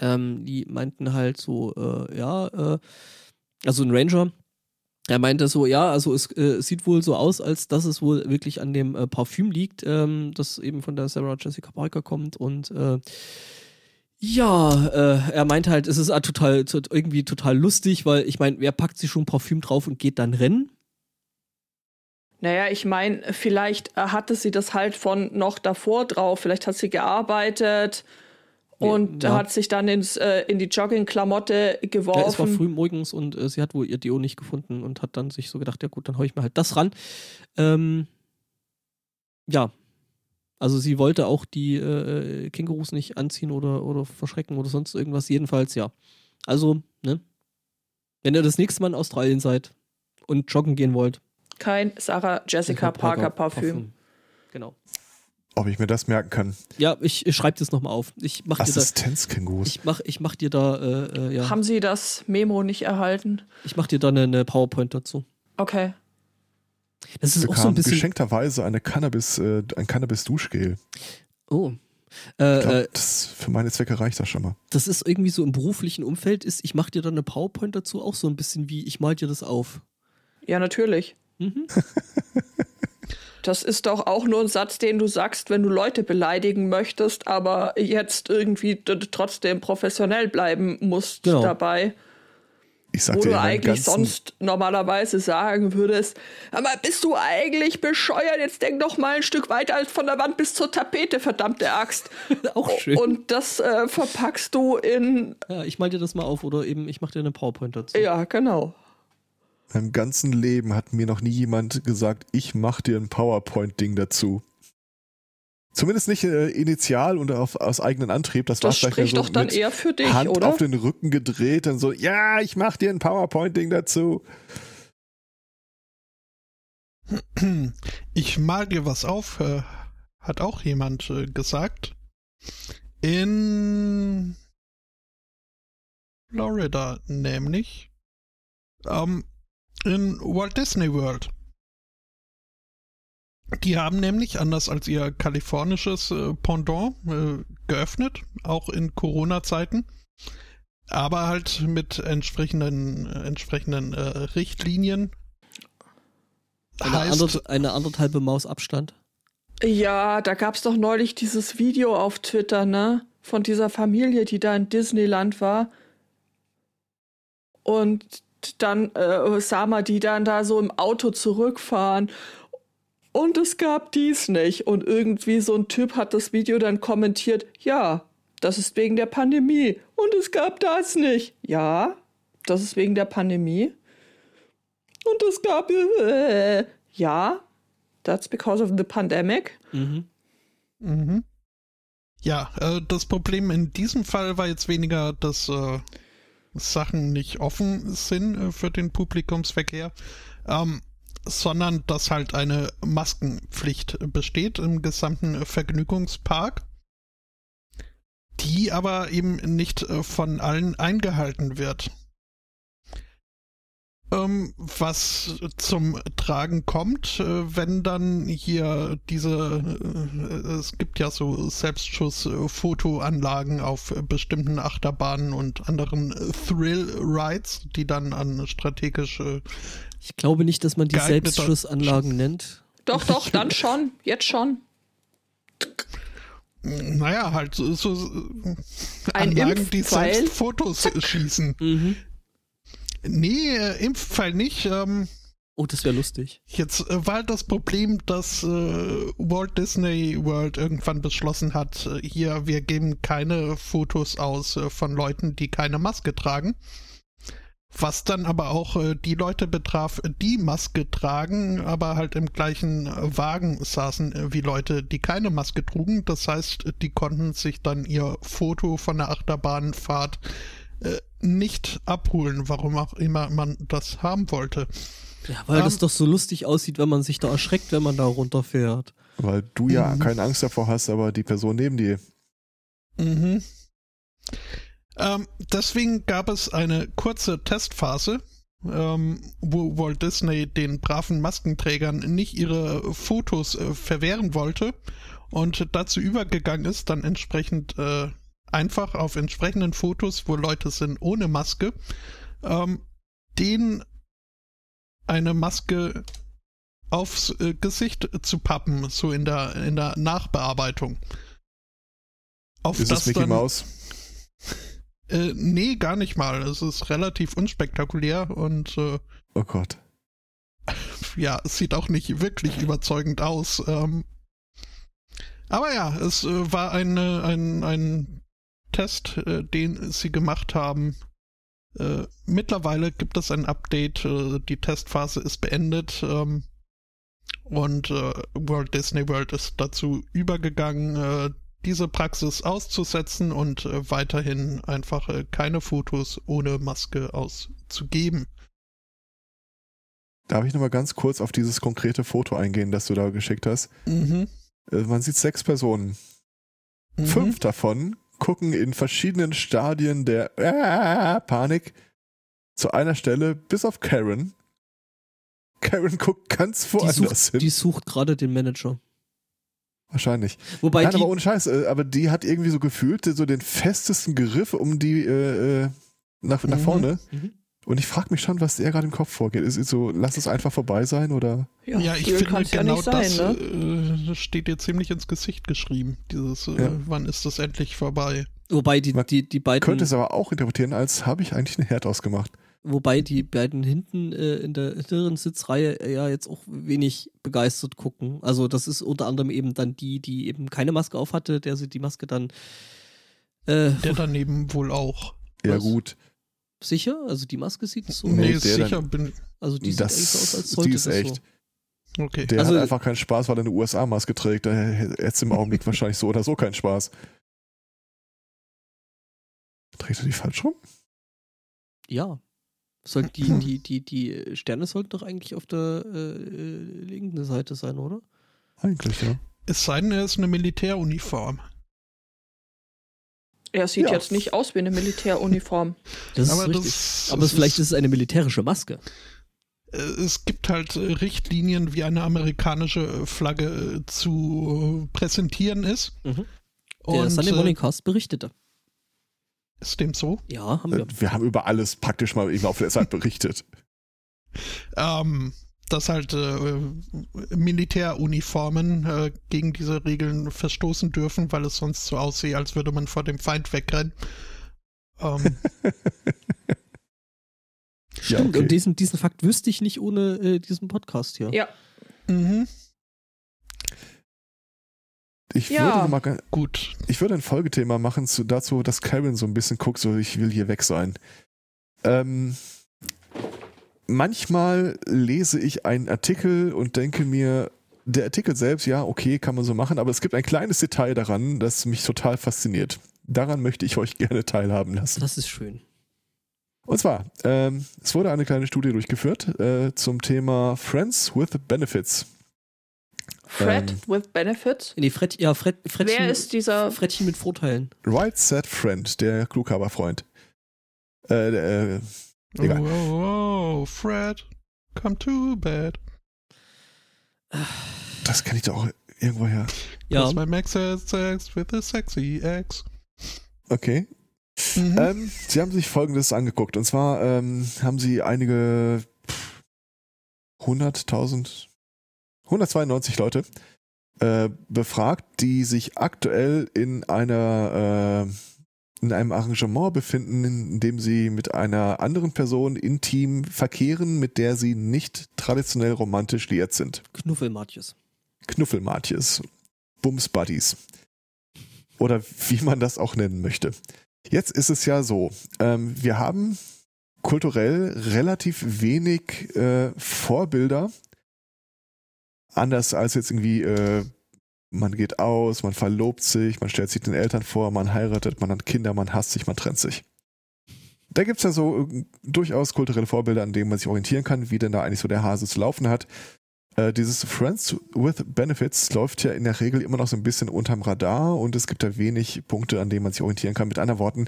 ähm, die meinten halt so, äh, ja, äh, also ein Ranger, er meinte so, ja, also es äh, sieht wohl so aus, als dass es wohl wirklich an dem äh, Parfüm liegt, ähm, das eben von der Sarah Jessica Parker kommt und äh, ja, äh, er meinte halt, es ist äh, total, tot- irgendwie total lustig, weil ich meine, wer packt sich schon Parfüm drauf und geht dann rennen? Naja, ich meine, vielleicht äh, hatte sie das halt von noch davor drauf. Vielleicht hat sie gearbeitet und Ja. hat sich dann ins, äh, in die Joggingklamotte Ja, es war geworfen. früh morgens und äh, sie hat wohl ihr Deo nicht gefunden und hat dann sich so gedacht, ja gut, dann hau ich mir halt das ran. Ähm, ja. Also sie wollte auch die äh, Kängurus nicht anziehen oder, oder verschrecken oder sonst irgendwas. Jedenfalls, ja. Also, ne? Wenn ihr das nächste Mal in Australien seid und joggen gehen wollt. Kein Sarah Jessica Parker Parfüm. Genau. Ob ich mir das merken kann. Ja, ich, ich schreibe das nochmal auf. Ich mach dir da, Assistenzkängurus. ich mach, ich mach dir da, äh, äh, ja, Haben sie das Memo nicht erhalten? ich mach dir da eine, eine PowerPoint dazu. Okay. Das ist auch so ein bisschen. geschenkterweise eine Cannabis, äh, ein Cannabis-Duschgel. Oh. Äh, Ich glaube, äh, das für meine Zwecke reicht das schon mal. das ist irgendwie so im beruflichen Umfeld ist, ich mache dir dann eine PowerPoint dazu, auch so ein bisschen wie, ich mal dir das auf. Ja, natürlich. Mhm. (laughs) Das ist doch auch nur ein Satz, den du sagst, wenn du Leute beleidigen möchtest, aber jetzt irgendwie trotzdem professionell bleiben musst Genau. dabei. Ich sag Wo dir, du eigentlich sonst normalerweise sagen würdest, aber bist du eigentlich bescheuert? Jetzt denk doch mal ein Stück weiter als von der Wand bis zur Tapete, verdammte Axt. (laughs) auch schön. Und das äh, verpackst du in, ja, ich mal dir das mal auf oder eben ich mache dir eine PowerPoint dazu. ja, genau. In meinem ganzen Leben hat mir noch nie jemand gesagt, ich mach dir ein PowerPoint-Ding dazu. Zumindest nicht äh, initial und auf, aus eigenem Antrieb. Das, war Das vielleicht spricht so doch dann mit eher für dich, Hand oder? auf den Rücken gedreht und so, ja, ich mach dir ein PowerPoint-Ding dazu. (clears throat) Ich mal dir was auf, äh, hat auch jemand äh, gesagt. In Florida nämlich. Ähm, in Walt Disney World. Die haben nämlich, anders als ihr kalifornisches äh, Pendant, äh, geöffnet, auch in Corona-Zeiten. Aber halt mit entsprechenden, äh, entsprechenden äh, Richtlinien. Eine, Heißt- ander, eine anderthalbe Maus Abstand. Ja, da gab's doch neulich dieses Video auf Twitter, ne? Von dieser Familie, die da in Disneyland war. Und dann äh, sah man die dann da so im Auto zurückfahren. Und es gab dies nicht. Und irgendwie so ein Typ hat das Video dann kommentiert, ja, das ist wegen der Pandemie. Und es gab das nicht. Ja, das ist wegen der Pandemie. Und es gab, äh, ja, that's because of the pandemic. Mhm. Mhm. Ja, äh, das Problem in diesem Fall war jetzt weniger, dass äh, Sachen nicht offen sind äh, für den Publikumsverkehr, ähm, sondern dass halt eine Maskenpflicht besteht im gesamten Vergnügungspark, die aber eben nicht äh, von allen eingehalten wird. Ähm, was zum Tragen kommt, äh, wenn dann hier diese, äh, es gibt ja so Selbstschuss-Fotoanlagen auf bestimmten Achterbahnen und anderen Thrill-Rides, die dann an strategische. Ich glaube nicht, dass man die Selbstschussanlagen nennt. Doch, doch, (laughs) dann schon. Jetzt schon. Naja, halt so, so Ein Anlagen, die Impfpfeil? selbst Fotos schießen. Mhm. Nee, äh, Impfpfeil nicht. Ähm, Oh, das wäre lustig. Jetzt äh, war halt das Problem, dass äh, Walt Disney World irgendwann beschlossen hat, äh, hier, wir geben keine Fotos aus äh, von Leuten, die keine Maske tragen. Was dann aber auch äh, die Leute betraf, die Maske tragen, aber halt im gleichen Wagen saßen wie Leute, die keine Maske trugen. Das heißt, die konnten sich dann ihr Foto von der Achterbahnfahrt äh, nicht abholen, warum auch immer man das haben wollte. Ja, weil das Ähm. doch so lustig aussieht, wenn man sich da erschreckt, wenn man da runterfährt. Weil du ja Mhm. keine Angst davor hast, aber die Person neben dir. Mhm. Ähm, deswegen gab es eine kurze Testphase, ähm, wo Walt Disney den braven Maskenträgern nicht ihre Fotos äh, verwehren wollte und dazu übergegangen ist, dann entsprechend äh, einfach auf entsprechenden Fotos, wo Leute sind ohne Maske, ähm, denen eine Maske aufs äh, Gesicht zu pappen, so in der, in der Nachbearbeitung. Auf Ist das es Mickey dann, Mouse? (laughs) Äh, nee, gar nicht mal. Es ist relativ unspektakulär und äh, Oh Gott. (laughs) ja, es sieht auch nicht wirklich überzeugend aus. Ähm, aber ja, es äh, war eine, ein, ein Test, äh, den sie gemacht haben. Äh, mittlerweile gibt es ein Update. Äh, die Testphase ist beendet. Ähm, und äh, Walt Disney World ist dazu übergegangen, äh, diese Praxis auszusetzen und äh, weiterhin einfach keine Fotos ohne Maske auszugeben. Darf ich nochmal ganz kurz auf dieses konkrete Foto eingehen, das du da geschickt hast? Mhm. Man sieht sechs Personen. Mhm. Fünf davon gucken in verschiedenen Stadien der äh, Panik zu einer Stelle, bis auf Karen. Karen guckt ganz Die woanders sucht, hin. die sucht gerade den Manager. Wahrscheinlich. Wobei Nein, die, aber ohne Scheiß, äh, aber die hat irgendwie so gefühlt so den festesten Griff um die äh, äh, nach, nach Mhm. vorne. Mhm. Und ich frage mich schon, was der gerade im Kopf vorgeht. Ist es so, lass es einfach vorbei sein oder? Ja, ich viel finde ja genau nicht sein, das ne? äh, steht dir ziemlich ins Gesicht geschrieben. Dieses, äh, Ja. wann ist das endlich vorbei? wobei die, Man die, die beiden, Könnte es aber auch interpretieren, als habe ich eigentlich einen Herd ausgemacht. wobei die beiden hinten äh, in der hinteren Sitzreihe äh, ja jetzt auch wenig begeistert gucken. Also das ist unter anderem eben dann die, die eben keine Maske auf hatte, der sie die Maske dann äh, Der daneben wohl auch. Ja Was? gut, sicher. Also die Maske sieht so. Nee, der sicher dann- bin Also die sieht das, eigentlich so aus, als sollte die ist das echt. so. Okay. Der Also- hat einfach keinen Spaß, weil er eine USA-Maske trägt. Da hätte es im Augenblick (laughs) wahrscheinlich so oder so keinen Spaß. Trägt er die falsch rum? Ja. Soll die, (laughs) die, die, die Sterne sollten doch eigentlich auf der äh, äh, linken Seite sein, oder? Eigentlich, ja. Es sei denn, er ist eine Militäruniform. Er sieht Ja. jetzt nicht aus wie eine Militäruniform. Das ist Aber richtig. das, Aber es vielleicht ist es eine militärische Maske. äh, es gibt halt äh, Richtlinien, wie eine amerikanische äh, Flagge zu präsentieren ist. Mhm. Der Und Sunday Morning Cast berichtete. ist dem so? Ja, haben wir. Wir haben über alles praktisch mal im Laufe der Zeit berichtet. ähm, dass halt äh, Militäruniformen äh, gegen diese Regeln verstoßen dürfen, weil es sonst so aussehe, als würde man vor dem Feind wegrennen. Ähm, (laughs) Ja, Stimmt, okay. und diesen, diesen Fakt wüsste ich nicht ohne äh, diesen Podcast hier. Ja, mhm, Ich Ja. würde mal, gut. ich würde ein Folgethema machen zu, dazu, dass Karen so ein bisschen guckt, so ich will hier weg sein. Ähm, manchmal lese ich einen Artikel und denke mir, der Artikel selbst, ja, okay, kann man so machen, aber es gibt ein kleines Detail daran, das mich total fasziniert. Daran möchte ich euch gerne teilhaben lassen. Das ist schön. Und zwar, ähm, es wurde eine kleine Studie durchgeführt äh, zum Thema Friends with Benefits. Fred Ähm. with Benefits. Nee, Fred, ja, Fred, Frettchen, Wer ist dieser? Frettchen mit Vorteilen. Right Set Friend, der Klughaberfreund. Äh, der, äh, Egal. Oh, oh, oh, Fred, come to bed. Das kann ich doch auch irgendwo her. Ja, Cause my Max has sex with a sexy ex. Okay. Mhm. Ähm, sie haben sich folgendes angeguckt. Und zwar ähm, haben sie einige pff, 100.000, 192 Leute äh, befragt, die sich aktuell in einer äh, in einem Arrangement befinden, in dem sie mit einer anderen Person intim verkehren, mit der sie nicht traditionell romantisch liiert sind. Knuffelmatjes. Knuffelmatjes, Bums-Buddies oder wie man das auch nennen möchte. Jetzt ist es ja so, ähm, wir haben kulturell relativ wenig äh, Vorbilder, anders als jetzt irgendwie, äh, man geht aus, man verlobt sich, man stellt sich den Eltern vor, man heiratet, man hat Kinder, man hasst sich, man trennt sich. Da gibt's ja so äh, durchaus kulturelle Vorbilder, an denen man sich orientieren kann, wie denn da eigentlich so der Hase zu laufen hat. Äh, dieses Friends with Benefits läuft ja in der Regel immer noch so ein bisschen unterm Radar und es gibt da wenig Punkte, an denen man sich orientieren kann. Mit anderen Worten,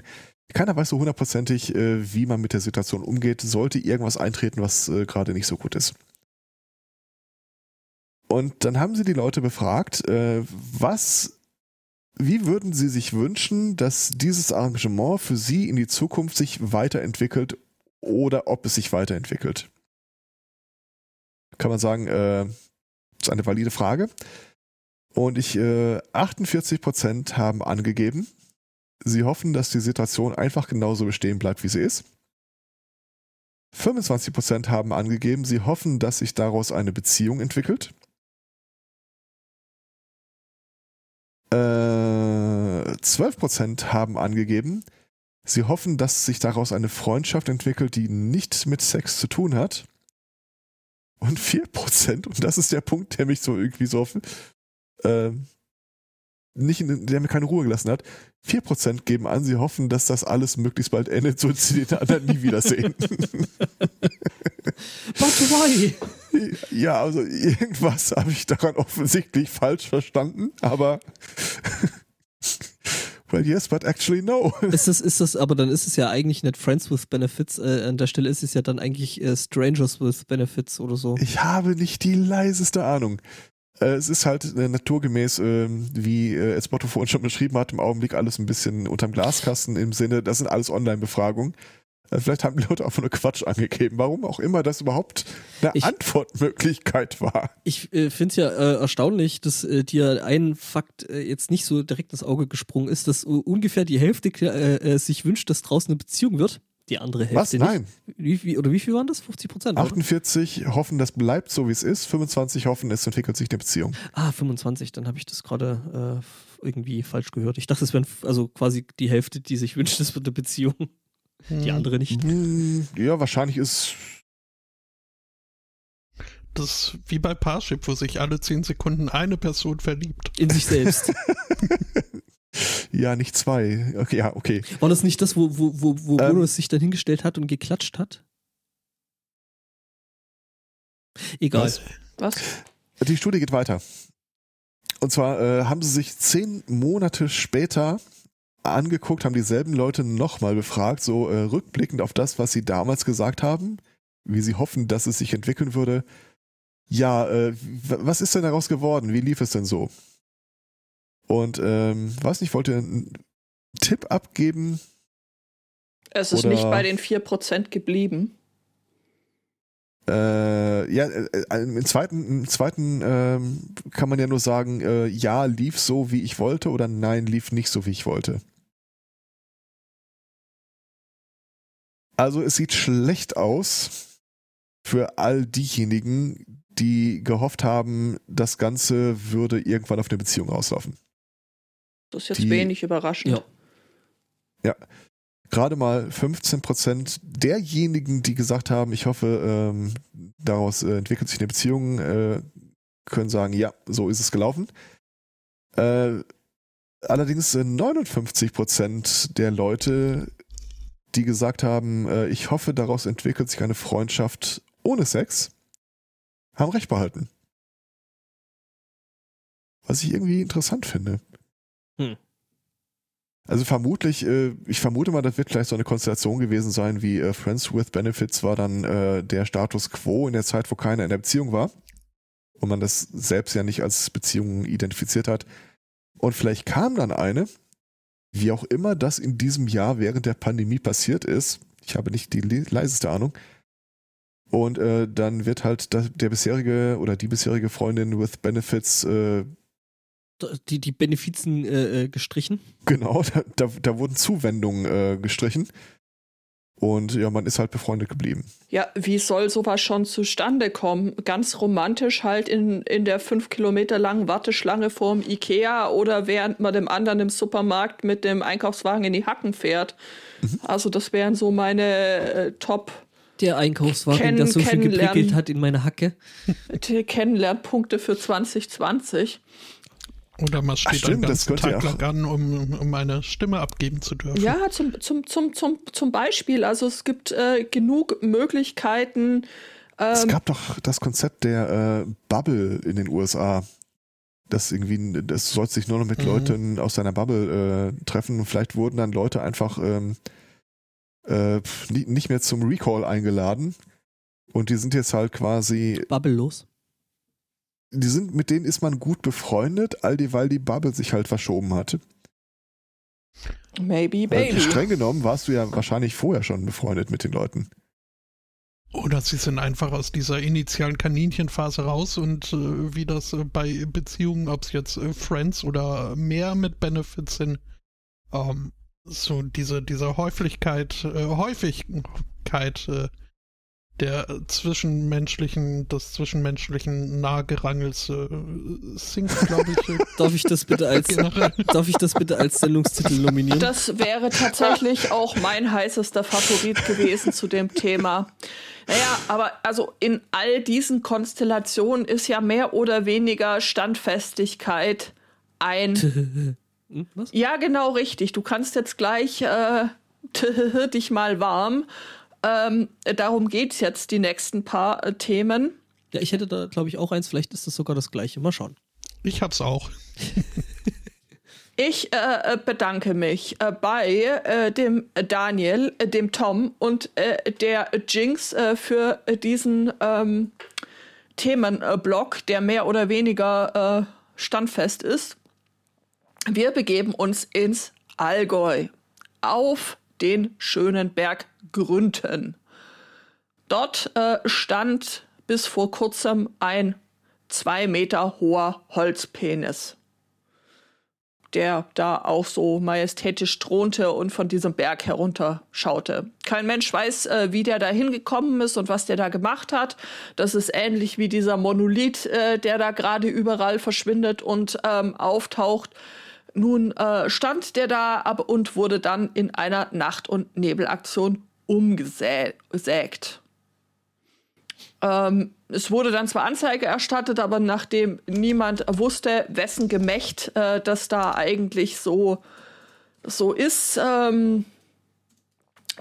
keiner weiß so hundertprozentig, äh, wie man mit der Situation umgeht, sollte irgendwas eintreten, was äh, gerade nicht so gut ist. Und dann haben sie die Leute befragt, äh, was, wie würden sie sich wünschen, dass dieses Arrangement für sie in die Zukunft sich weiterentwickelt oder ob es sich weiterentwickelt? Kann man sagen, äh, ist eine valide Frage. Und ich, äh, 48% haben angegeben, sie hoffen, dass die Situation einfach genauso bestehen bleibt, wie sie ist. 25% haben angegeben, sie hoffen, dass sich daraus eine Beziehung entwickelt. Äh, 12% haben angegeben, sie hoffen, dass sich daraus eine Freundschaft entwickelt, die nichts mit Sex zu tun hat. Und 4%, und das ist der Punkt, der mich so irgendwie so äh, nicht, in, der mir keine Ruhe gelassen hat. 4% geben an, sie hoffen, dass das alles möglichst bald endet, so sie den anderen nie wiedersehen. (laughs) But why? ja, also irgendwas habe ich daran offensichtlich falsch verstanden, aber (laughs) well yes, but actually no. Ist das, ist das, aber dann ist es ja eigentlich nicht Friends with Benefits. Äh, an der Stelle ist es ja dann eigentlich äh, Strangers with Benefits oder so. Ich habe nicht die leiseste Ahnung. Äh, es ist halt äh, naturgemäß, ähm, wie äh, Esbotto vorhin schon beschrieben hat, im Augenblick alles ein bisschen unterm Glaskasten im Sinne, das sind alles Online-Befragungen. Äh, Vielleicht haben die Leute einfach nur Quatsch angegeben. Warum auch immer das überhaupt eine Ich- Antwortmöglichkeit war. Ich äh, finde es ja äh, erstaunlich, dass äh, dir ein Fakt äh, jetzt nicht so direkt ins Auge gesprungen ist, dass uh, ungefähr die Hälfte äh, äh, sich wünscht, dass draußen eine Beziehung wird. Die andere Hälfte Was? nicht. Nein. Wie, wie, oder wie viel waren das? 50 Prozent? 48 hoffen, das bleibt so, wie es ist. 25 hoffen, es entwickelt sich eine Beziehung. Ah, 25, dann habe ich das gerade äh, irgendwie falsch gehört. Ich dachte, es wären also quasi die Hälfte, die sich wünscht, es wird eine Beziehung. Die Hm. andere nicht. Hm, ja, wahrscheinlich ist. Das ist wie bei Parship, wo sich alle 10 Sekunden eine Person verliebt. In sich selbst. (laughs) Ja, nicht zwei. Okay, ja, okay. War das nicht das, wo, wo, wo, wo Ähm. Bono sich dann hingestellt hat und geklatscht hat? Egal. Was? Was? Die Studie geht weiter. Und zwar äh, haben sie sich zehn Monate später angeguckt, haben dieselben Leute nochmal befragt, so äh, rückblickend auf das, was sie damals gesagt haben, wie sie hoffen, dass es sich entwickeln würde. Ja, äh, was ist denn daraus geworden? Wie lief es denn so? Und ähm, weiß nicht, wollte einen Tipp abgeben. Es ist Oder- nicht bei den 4% geblieben. Äh, ja, äh, äh, im zweiten, im zweiten ähm, kann man ja nur sagen, äh, ja, lief so, wie ich wollte, oder nein, lief nicht so, wie ich wollte. Also es sieht schlecht aus für all diejenigen, die gehofft haben, das Ganze würde irgendwann auf eine Beziehung rauslaufen. Das ist jetzt Die- wenig überraschend. Ja. Gerade mal 15 Prozent derjenigen, die gesagt haben, ich hoffe, ähm, daraus äh, entwickelt sich eine Beziehung, äh, können sagen, ja, so ist es gelaufen. Äh, allerdings äh, 59 Prozent der Leute, die gesagt haben, äh, ich hoffe, daraus entwickelt sich eine Freundschaft ohne Sex, haben recht behalten. Was ich irgendwie interessant finde. Hm. Also vermutlich, äh, ich vermute mal, das wird vielleicht so eine Konstellation gewesen sein, wie äh, Friends with Benefits war dann äh, der Status quo in der Zeit, wo keiner in der Beziehung war und man das selbst ja nicht als Beziehung identifiziert hat. Und vielleicht kam dann eine, wie auch immer das in diesem Jahr während der Pandemie passiert ist. Ich habe nicht die leiseste Ahnung. Und äh, dann wird halt der, bisherige oder die bisherige Freundin with Benefits äh, die, die Benefizen äh, äh, gestrichen. Genau, (laughs) da, da, da wurden Zuwendungen äh, gestrichen. Und ja, man ist halt befreundet geblieben. Ja, wie soll sowas schon zustande kommen? Ganz romantisch halt in, in der fünf Kilometer langen Warteschlange vorm Ikea oder während man dem anderen im Supermarkt mit dem Einkaufswagen in die Hacken fährt. Mhm. Also das wären so meine äh, Top- der Einkaufswagen, Ken der so viel geprickelt hat in meine Hacke. Die Kennenlernpunkte für 2020. Oder man steht Ach, stimmt, einen ganzen Tag lang an, um, um eine Stimme abgeben zu dürfen. Ja, zum, zum, zum, zum, zum Beispiel. Also es gibt äh, genug Möglichkeiten. Ähm, es gab doch das Konzept der äh, Bubble in den USA. Das irgendwie, das sollte sich nur noch mit mhm. Leuten aus seiner Bubble äh, treffen und vielleicht wurden dann Leute einfach ähm, äh, nicht mehr zum Recall eingeladen und die sind jetzt halt quasi Bubble los die sind, mit denen ist man gut befreundet, all die, weil die Bubble sich halt verschoben hatte. Maybe, baby. Also streng genommen warst du ja wahrscheinlich vorher schon befreundet mit den Leuten. Oder sie sind einfach aus dieser initialen Kaninchenphase raus und äh, wie das äh, bei Beziehungen, ob es jetzt äh, Friends oder mehr mit Benefits sind, ähm, so diese, diese Häufigkeit, äh, Häufigkeit äh, der zwischenmenschlichen, des zwischenmenschlichen Nahgerangels äh, sinkt, glaube ich. Äh, (laughs) darf ich das bitte als (laughs) darf ich das bitte als Sendungstitel nominieren? Das wäre tatsächlich auch mein heißester Favorit gewesen zu dem Thema. Naja, aber also in all diesen Konstellationen ist ja mehr oder weniger Standfestigkeit ein. (laughs) Hm, was? Ja, genau richtig. Du kannst jetzt gleich äh, dich mal warm ähm, darum geht es jetzt die nächsten paar äh, Themen. Ja, ich hätte da, glaube ich, auch eins. Vielleicht ist das sogar das gleiche. Mal schauen. Ich hab's auch. ich äh, äh, bedanke mich äh, bei äh, dem Daniel, äh, dem Tom und der Jinx für diesen ähm, Themenblock, der mehr oder weniger standfest ist. Wir begeben uns ins Allgäu auf den schönen Berg Gründen. Dort äh, stand bis vor kurzem ein zwei Meter hoher Holzpenis, der da auch so majestätisch thronte und von diesem Berg herunter schaute. Kein Mensch weiß, äh, wie der da hingekommen ist und was der da gemacht hat. Das ist ähnlich wie dieser Monolith, äh, der da gerade überall verschwindet und ähm, auftaucht. Nun äh, stand der da ab und wurde dann in einer Nacht- und Nebelaktion umgesägt. Ähm, es wurde dann zwar Anzeige erstattet, aber nachdem niemand wusste, wessen Gemächt äh, das da eigentlich so, so ist, ähm,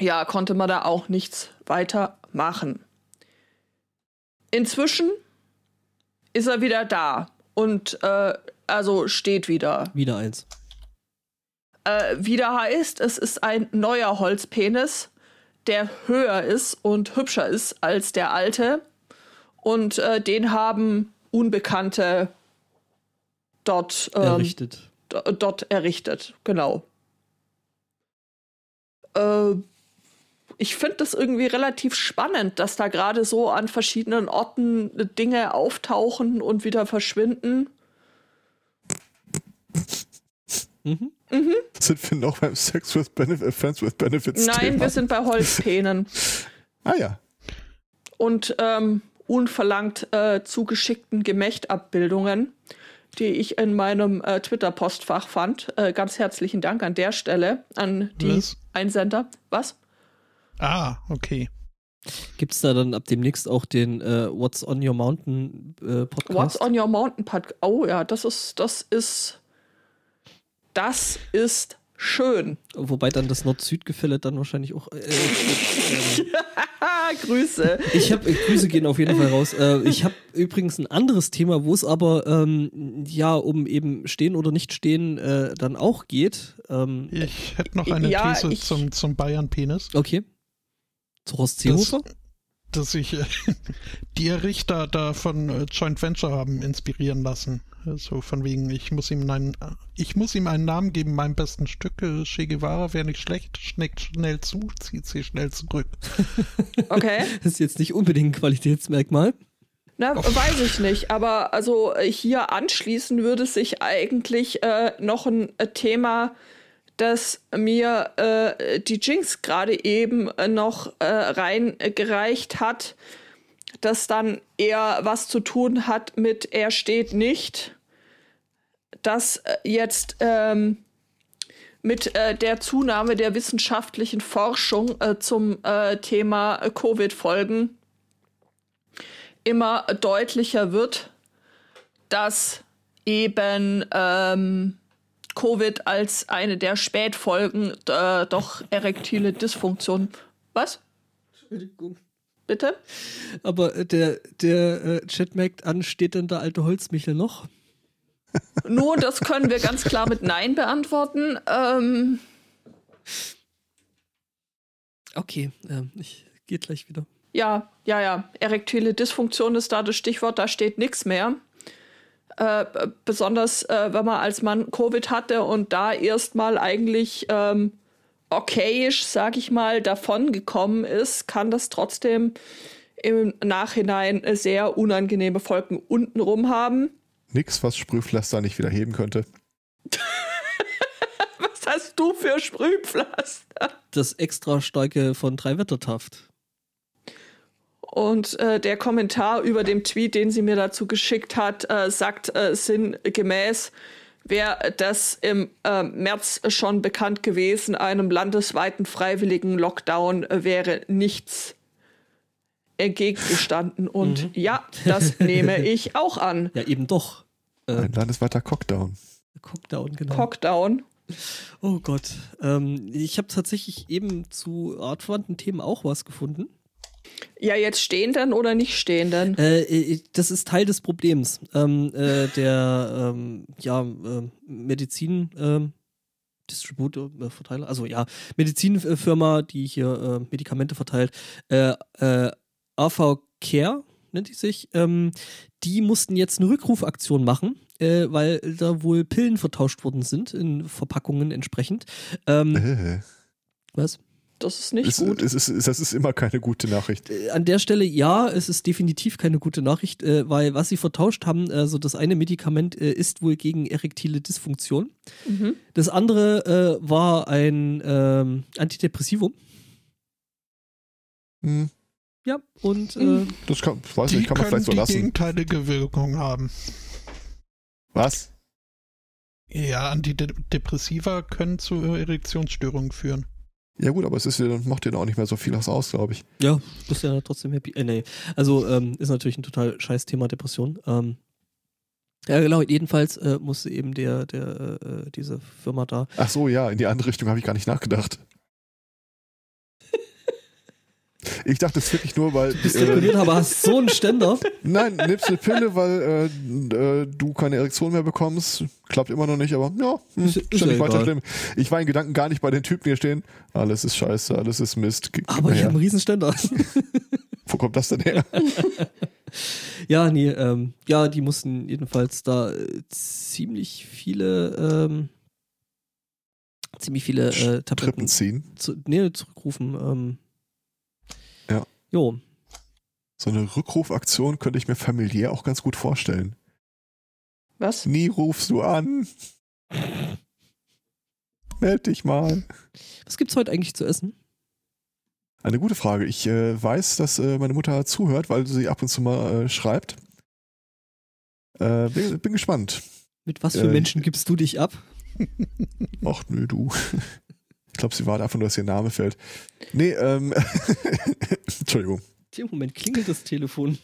ja, konnte man da auch nichts weiter machen. Inzwischen ist er wieder da und äh, also steht wieder. Wieder eins. Äh, wieder heißt, es ist ein neuer Holzpenis, der höher ist und hübscher ist als der alte. Und äh, den haben Unbekannte dort ähm, errichtet. Dort errichtet, genau. Äh, ich finde das irgendwie relativ spannend, dass da gerade so an verschiedenen Orten Dinge auftauchen und wieder verschwinden. Mhm. Mhm. Sind wir noch beim Sex with Benefits, Friends with Benefits? Nein, Thema? wir sind bei Holzpänen. ah ja. Und ähm, unverlangt äh, zugeschickten Gemächtabbildungen, die ich in meinem äh, Twitter-Postfach fand. Äh, ganz herzlichen Dank an der Stelle an die Was? Einsender. Was? Ah, okay. Gibt es da dann ab demnächst auch den äh, What's on Your Mountain äh, Podcast? What's on Your Mountain Podcast? Oh ja, das ist, das ist das ist schön. Wobei dann das Nord-Süd-Gefälle dann wahrscheinlich auch. Äh, äh, (laughs) Grüße. ich habe Grüße gehen auf jeden Fall raus. Äh, ich habe übrigens ein anderes Thema, wo es aber ähm, ja um eben stehen oder nicht stehen äh, dann auch geht. Ähm, Ich hätte noch eine Ja, These ich- zum, zum Bayern-Penis. okay. Zu Horst Das, Seehofer? Dass sich äh, (laughs) die Richter da von äh, Joint Venture haben inspirieren lassen. So von wegen, ich muss ihm einen, ich muss ihm einen Namen geben, meinem besten Stück. äh, Che Guevara wäre nicht schlecht, schneckt schnell zu, zieht sie schnell zurück. (laughs) Okay. (laughs) Das ist jetzt nicht unbedingt ein Qualitätsmerkmal. Na, weiß ich nicht, aber also äh, hier anschließen würde sich eigentlich äh, noch ein äh, Thema, das mir äh, die Jinx gerade eben äh, noch äh, reingereicht hat, das dann eher was zu tun hat mit er steht nicht, das äh, jetzt ähm, mit äh, der Zunahme der wissenschaftlichen Forschung äh, zum äh, Thema äh, Covid-Folgen immer deutlicher wird, dass eben ähm, Covid als eine der Spätfolgen äh, doch erektile Dysfunktion. Was? Entschuldigung. Bitte? Aber äh, der, der äh, Chat merkt an, steht denn der alte Holzmichel noch? (laughs) Nun, das können wir ganz klar mit Nein beantworten. Ähm, Okay, ähm, ich gehe gleich wieder. ja, ja, ja. Erektile Dysfunktion ist da das Stichwort, da steht nichts mehr. Äh, besonders, äh, wenn man als Mann Covid hatte und da erstmal eigentlich ähm, okayisch, sag ich mal, davon gekommen ist, kann das trotzdem im Nachhinein sehr unangenehme Folgen untenrum haben. Nix, was Sprühpflaster nicht wieder heben könnte. (laughs) Was hast du für Sprühpflaster? Das extra starke von Dreiwettertaft. Und äh, der Kommentar über dem Tweet, den sie mir dazu geschickt hat, äh, sagt äh, sinngemäß, wäre das im äh, März schon bekannt gewesen, einem landesweiten freiwilligen Lockdown wäre nichts entgegengestanden. Und ja, das nehme (laughs) ich auch an. Ja, eben doch. Äh, Ein landesweiter Cockdown. Cockdown, genau. Cockdown. oh Gott. Ähm, ich habe tatsächlich eben zu artverwandten Themen auch was gefunden. Ja, jetzt stehenden oder nicht stehenden? Äh, äh, das ist Teil des Problems. Ähm, äh, der ähm, ja, ähm, Medizin ähm, Distributor, äh, Verteiler, also ja, Medizinfirma, die hier äh, Medikamente verteilt, äh, äh, AV Care nennt die sich, ähm, die mussten jetzt eine Rückrufaktion machen, äh, weil da wohl Pillen vertauscht worden sind in Verpackungen entsprechend. Ähm, Äh, was? Das ist nicht ist, gut. ist, ist, das ist immer keine gute Nachricht. Äh, an der Stelle ja, es ist definitiv keine gute Nachricht, äh, weil was sie vertauscht haben, also das eine Medikament äh, ist wohl gegen erektile Dysfunktion. Mhm. Das andere äh, war ein ähm, Antidepressivum. Hm, Ja, und äh, Mhm. das kann, weiß Die nicht, kann man können vielleicht so die lassen. gegenteilige Wirkung haben. Was? Ja, Antidepressiva können zu Erektionsstörungen führen. Ja gut, aber es ist macht ja auch nicht mehr so viel aus, glaube ich. ja, bist ja trotzdem happy. Äh, nee. Also ähm, ist natürlich ein total scheiß Thema Depression. Ähm, ja, genau, jedenfalls äh, musste eben der, der, äh, diese Firma da Ach so, ja, in die andere Richtung habe ich gar nicht nachgedacht. Ich dachte es wirklich nur, weil. bist äh, deprimiert, aber hast so einen Ständer. nein, nimmst eine Pille, weil äh, äh, du keine Erektion mehr bekommst. Klappt immer noch nicht, aber ja, hm, Ist- ist, ja weiter schlimm. Ich war in Gedanken gar nicht bei den Typen, die hier stehen. Alles ist scheiße, alles ist Mist. Gib Aber ich habe einen riesen Ständer. Wo kommt das denn her? (laughs) Ja, nee, ähm, ja, die mussten jedenfalls da äh, ziemlich viele, ähm, ziemlich viele äh, Tabletten Trippen ziehen. zu, nee, zurückrufen. Ähm. Jo, So eine Rückrufaktion könnte ich mir familiär auch ganz gut vorstellen. Was? Nie rufst du an. Meld dich mal. was gibt's heute eigentlich zu essen? Eine gute Frage. Ich äh, weiß, dass äh, meine Mutter zuhört, weil sie ab und zu mal äh, schreibt. Äh, bin, bin gespannt. Mit was für Äh, Menschen gibst du dich ab? Ach nö, du. Ich glaube, sie wartet einfach nur, dass ihr Name fällt. Nee, ähm. (laughs) Entschuldigung. In dem Moment klingelt das Telefon.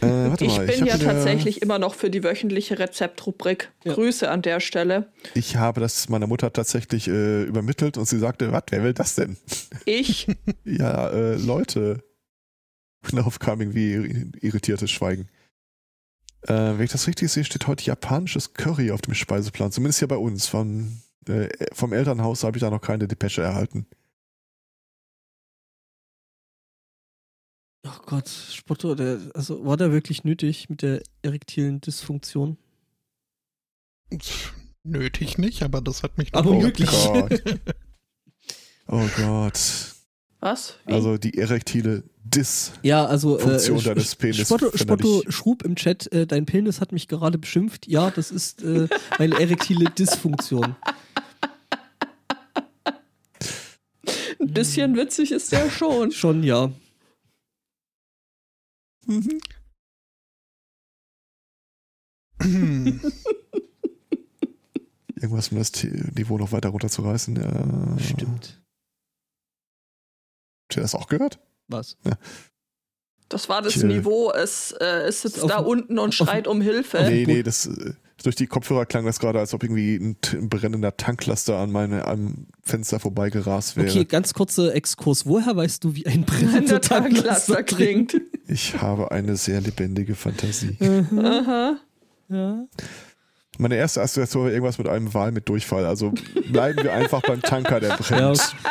Äh, warte Ich mal, bin hab ja tatsächlich immer noch für die wöchentliche Rezeptrubrik. Ja. Grüße an der Stelle. Ich habe das meiner Mutter tatsächlich äh, übermittelt und sie sagte, was, wer will das denn? Ich, (laughs) Ja, äh, Leute. Und darauf kam irgendwie irritiertes Schweigen. Äh, wenn ich das richtig sehe, steht heute japanisches Curry auf dem Speiseplan. Zumindest hier bei uns. Von, äh, vom Elternhaus habe ich da noch keine Depesche erhalten. Ach Gott, Spotto, der, also war der wirklich nötig mit der erektilen Dysfunktion? Nötig nicht, aber das hat mich Aber noch möglich. Gott. Oh Gott. (laughs) was? Wie? Also die erektile Dis. Ja, also Funktion äh, deines Penis Spotto. Spotto schrub im Chat, äh, dein Penis hat mich gerade beschimpft. Ja, das ist äh, meine erektile Dysfunktion. Ein bisschen witzig ist der schon. (laughs) Schon, ja. Mhm. (laughs) Irgendwas, um das Niveau noch weiter runterzureißen. Ja. Stimmt. Habt ihr das auch gehört? Was? Das war das Tja. Niveau. Es, äh, es sitzt da unten und schreit um Hilfe. Nee, nee, das, äh, durch die Kopfhörer klang das gerade, als ob irgendwie ein, ein brennender Tanklaster an meine, am Fenster vorbeigerast wäre. Okay, ganz kurzer Exkurs. Woher weißt du, wie ein brennender der Tanklaster Tanklaster klingt. Ich habe eine sehr lebendige Fantasie. Aha. Ja. Meine erste Assoziation war irgendwas mit einem Wal mit Durchfall. Also bleiben wir einfach beim Tanker, der Ja, brennt. okay.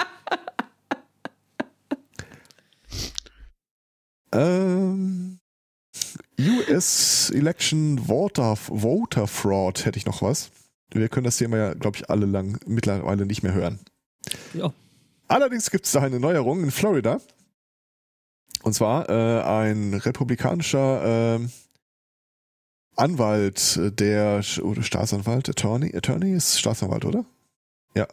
Ähm, US Election Voter, Voter Fraud hätte ich noch was. Wir können das Thema ja, glaube ich, alle lang mittlerweile nicht mehr hören. ja. Allerdings gibt es da eine Neuerung in Florida. Und zwar äh, ein republikanischer ähm, Anwalt, äh, der oder Staatsanwalt, Attorney, Attorney ist Staatsanwalt, oder? Ja.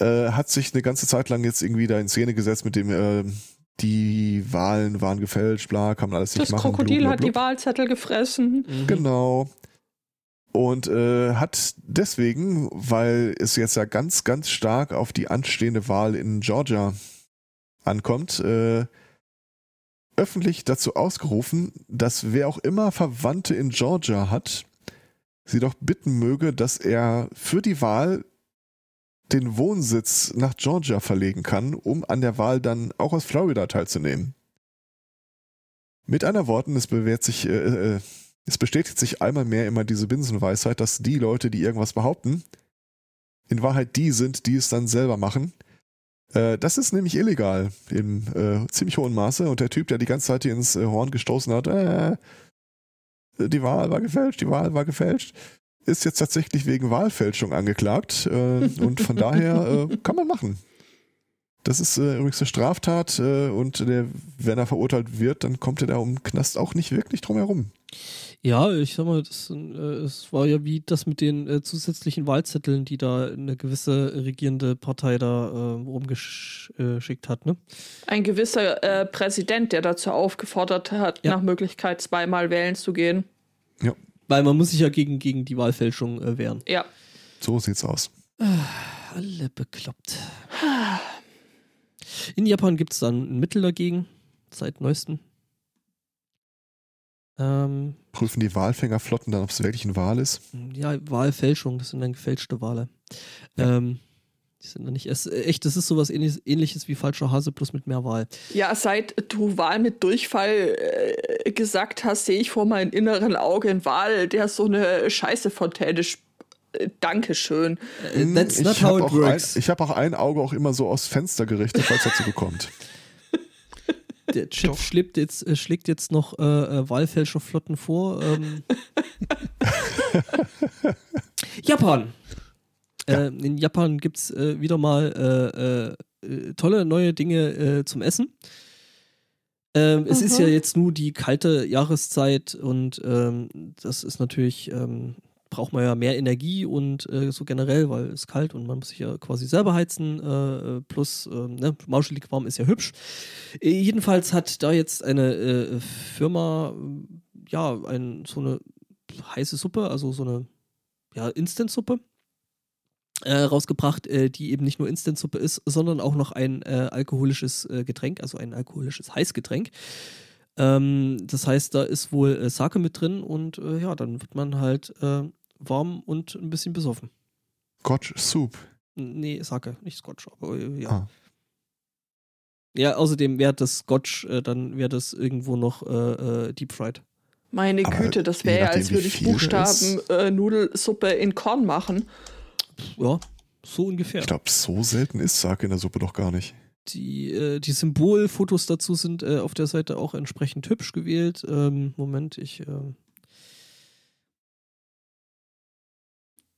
Äh, hat sich eine ganze Zeit lang jetzt irgendwie da in Szene gesetzt mit dem, ähm, die Wahlen waren gefälscht, bla, kann man alles nicht Das machen. Krokodil blub, hat blub, die Wahlzettel gefressen. Mhm. Genau. Und äh, hat deswegen, weil es jetzt ja ganz, ganz stark auf die anstehende Wahl in Georgia ankommt, äh, öffentlich dazu ausgerufen, dass wer auch immer Verwandte in Georgia hat, sie doch bitten möge, dass er für die Wahl den Wohnsitz nach Georgia verlegen kann, um an der Wahl dann auch aus Florida teilzunehmen. Mit einer Worten, es bewährt sich, äh, äh, es bestätigt sich einmal mehr immer diese Binsenweisheit, dass die Leute, die irgendwas behaupten, in Wahrheit die sind, die es dann selber machen. Äh, das ist nämlich illegal im äh, ziemlich hohen Maße und der Typ, der die ganze Zeit hier ins äh, Horn gestoßen hat, äh, die Wahl war gefälscht, die Wahl war gefälscht, ist jetzt tatsächlich wegen Wahlfälschung angeklagt äh, und von daher äh, (laughs) kann man machen. Das ist äh, übrigens eine Straftat äh, und der, wenn er verurteilt wird, dann kommt er da um den Knast auch nicht wirklich drum herum. Ja, ich sag mal, das, äh, es war ja wie das mit den äh, zusätzlichen Wahlzetteln, die da eine gewisse regierende Partei da äh, rumgeschickt hat, ne? Ein gewisser äh, Präsident, der dazu aufgefordert hat, Ja. nach Möglichkeit zweimal wählen zu gehen. Weil man muss sich ja gegen, gegen die Wahlfälschung äh, wehren. Ja. So sieht's aus. Alle bekloppt. In Japan gibt es dann ein Mittel dagegen, seit neuestem. Ähm, Prüfen die Walfängerflotten dann, ob es wirklich ein Wal ist? ja, Wahlfälschung, das sind dann gefälschte Wale. Ähm, die sind dann nicht es, echt, das ist sowas ähnliches, ähnliches wie falscher Hase plus mit mehr Wahl. Ja, seit du Wahl mit Durchfall äh, gesagt hast, sehe ich vor meinem inneren Auge einen Wal, der so eine Scheißefontäne sp- äh, Dankeschön. Äh, that's ich not how habe it auch, ein, works. ich hab auch ein Auge auch immer so aufs Fenster gerichtet, falls er zubekommt. (laughs) Der Chip schlägt jetzt, äh, schlägt jetzt noch äh, äh, Wahlfälscherflotten vor. Ähm. (laughs) Japan. Äh, in Japan gibt es äh, wieder mal äh, äh, tolle neue Dinge äh, zum Essen. Ähm, es ist Mhm. ja jetzt nur die kalte Jahreszeit und ähm, das ist natürlich, ähm, braucht man ja mehr Energie und äh, so generell, weil es kalt und man muss sich ja quasi selber heizen. Äh, plus, ähm, ne, mauschelig warm ist ja hübsch. Äh, jedenfalls hat da jetzt eine äh, Firma, äh, ja, ein, so eine heiße Suppe, also so eine ja, Instant-Suppe äh, rausgebracht, äh, die eben nicht nur Instant-Suppe ist, sondern auch noch ein äh, alkoholisches äh, Getränk, also ein alkoholisches Heißgetränk. Ähm, das heißt, da ist wohl äh, Sake mit drin und äh, ja, dann wird man halt äh, warm und ein bisschen besoffen. Scotch Soup. Nee, Sake, nicht Scotch, aber äh, ja. Ah. Ja, außerdem wäre das Scotch, äh, dann wäre das irgendwo noch äh, äh, Deep Fried. Meine Aber Güte, das wäre ja, als würde ich Buchstaben äh, Nudelsuppe in Korn machen. Ja, so ungefähr. Ich glaube, so selten ist Sake in der Suppe doch gar nicht. Die, äh, die Symbolfotos dazu sind äh, auf der Seite auch entsprechend hübsch gewählt. Ähm, Moment, ich. Ähm,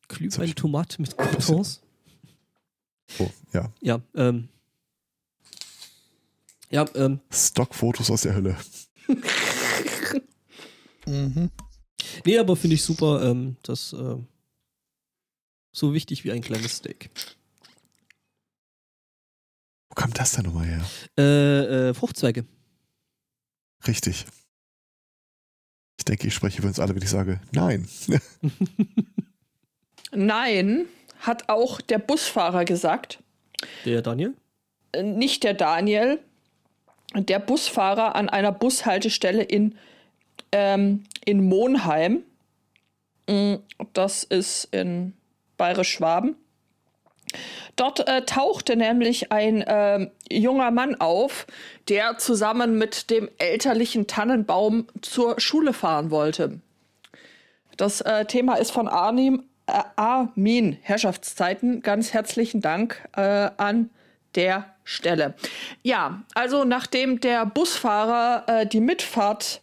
Glühwein Tomate mit Croutons. Oh, ja. Ja, ähm. Ja, ähm. Stockfotos aus der Hölle. (laughs) Mhm. Nee, aber finde ich super. Ähm, das ähm, so wichtig wie ein kleines Steak. Wo kam das denn nochmal her? Äh, äh, Fruchtzweige. Richtig. Ich denke, ich spreche für uns alle, wenn ich sage, nein. (laughs) Nein, hat auch der Busfahrer gesagt. Der Daniel? Äh, Nicht der Daniel. Der Busfahrer an einer Bushaltestelle in, ähm, in Monheim. Mm, Das ist in Bayerisch-Schwaben. Dort äh, tauchte nämlich ein ähm, junger Mann auf, der zusammen mit dem elterlichen Tannenbaum zur Schule fahren wollte. Das äh, Thema ist von Arnim, äh, Armin Herrschaftszeiten. Ganz herzlichen Dank äh, an der Stelle. Ja, also nachdem der Busfahrer äh, die Mitfahrt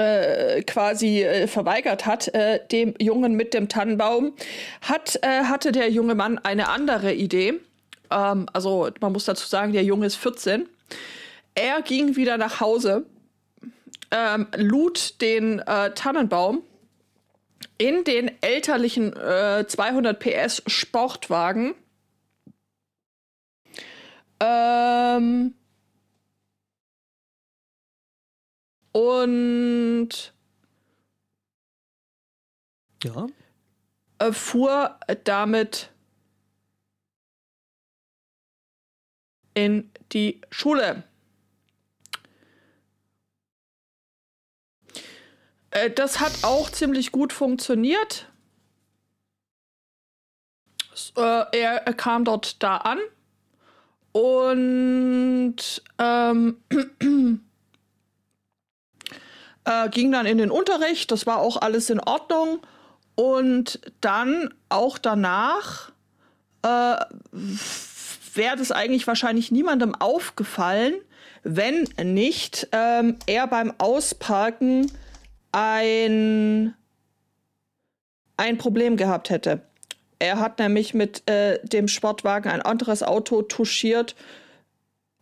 äh, quasi äh, verweigert hat, äh, dem Jungen mit dem Tannenbaum, hat, äh, hatte der junge Mann eine andere Idee. Ähm, also man muss dazu sagen, der Junge ist 14. Er ging wieder nach Hause, ähm, lud den äh, Tannenbaum in den elterlichen äh, 200 PS Sportwagen. Ähm, und Ja. äh, fuhr damit in die Schule. Äh, das hat auch ziemlich gut funktioniert. Äh, er, er kam dort da an und ähm, (clears throat) äh, ging dann in den Unterricht. Das war auch alles in Ordnung. Und dann auch danach äh, wäre das eigentlich wahrscheinlich niemandem aufgefallen, wenn nicht ähm, er beim Ausparken ein, ein Problem gehabt hätte. Er hat nämlich mit äh, dem Sportwagen ein anderes Auto touchiert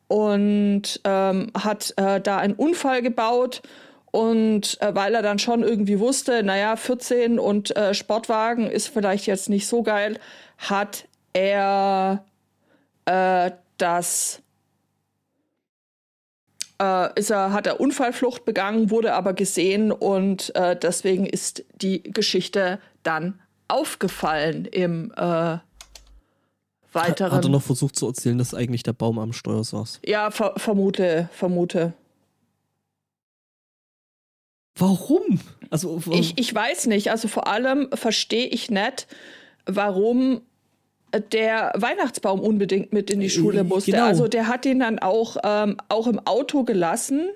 und ähm, hat äh, da einen Unfall gebaut. Und äh, weil er dann schon irgendwie wusste, naja, 14 und äh, Sportwagen ist vielleicht jetzt nicht so geil, hat er äh, das äh, ist er, hat er Unfallflucht begangen, wurde aber gesehen und äh, deswegen ist die Geschichte dann aufgefallen im äh, weiteren. Hat er noch versucht zu erzählen, dass eigentlich der Baum am Steuer saß. ja, ver vermute, vermute. Warum? Also, wa- Ich, ich weiß nicht. Also vor allem verstehe ich nicht, warum der Weihnachtsbaum unbedingt mit in die Äh, Schule musste. genau. Also der hat ihn dann auch, ähm, auch im Auto gelassen.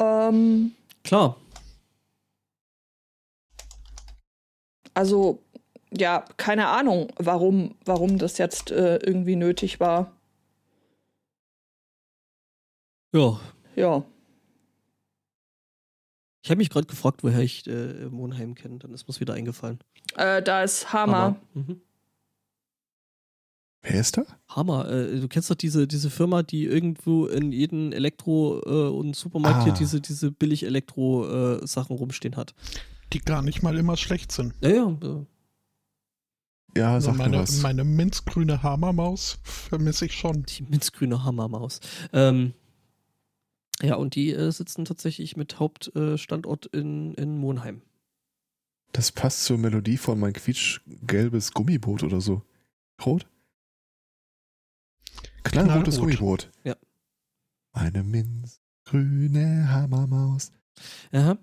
Ähm, klar. also ja, keine Ahnung, warum, warum das jetzt äh, irgendwie nötig war. Ja. Ja. Ich habe mich gerade gefragt, woher ich äh, Monheim kenne. Dann ist mir's wieder eingefallen. Äh, da ist Hammer. Mhm. Wer ist da? Hammer. Äh, du kennst doch diese, diese Firma, die irgendwo in jedem Elektro- äh, und Supermarkt hier Ah. diese, diese Billig-Elektro-Sachen rumstehen hat. Die gar nicht mal immer schlecht sind. Ja, ja. äh, Ja, Also sag mir meine, was. meine minzgrüne Hammermaus vermisse ich schon. Die minzgrüne Hammermaus. Ähm, ja, und die äh, sitzen tatsächlich mit Hauptstandort in, in Monheim. Das passt zur Melodie von mein quietschgelbes Gummiboot oder so. Rot? Knallrotes Knallrot. Gummiboot. Ja. Eine minzgrüne Hammermaus. Aha.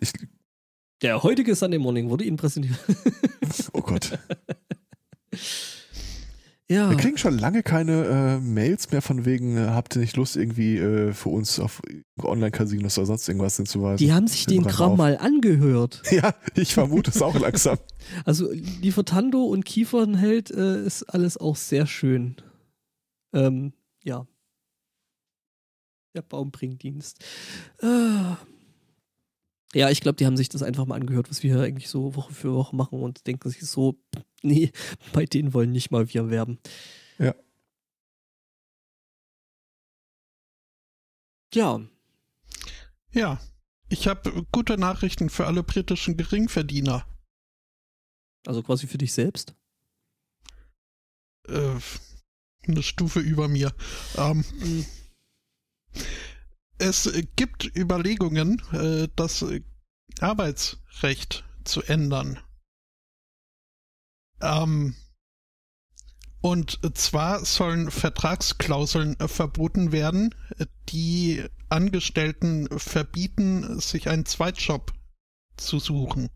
Ich, Der heutige Sunday Morning wurde Ihnen präsentiert. oh Gott. (laughs) ja. Wir kriegen schon lange keine äh, Mails mehr von wegen, äh, habt ihr nicht Lust, irgendwie äh, für uns auf Online-Casinos oder sonst irgendwas hinzuweisen? Die haben sich den Kram auf. mal angehört. (laughs) Ja, ich vermute es auch langsam. (laughs) Also Liefertando und Kiefernheld äh, ist alles auch sehr schön. Ähm, ja. Der Baumbringdienst. Äh. Ja, ich glaube, die haben sich das einfach mal angehört, was wir hier eigentlich so Woche für Woche machen und denken sich so, (laughs) nee, bei denen wollen nicht mal wir werben. Ja. Ja, Ja, ich habe gute Nachrichten für alle britischen Geringverdiener. also quasi für dich selbst. Äh, eine Stufe über mir. Ähm, es gibt Überlegungen, äh, das Arbeitsrecht zu ändern. Ähm, und zwar sollen Vertragsklauseln äh, verboten werden, äh, die Angestellten verbieten, sich einen Zweitjob zu suchen.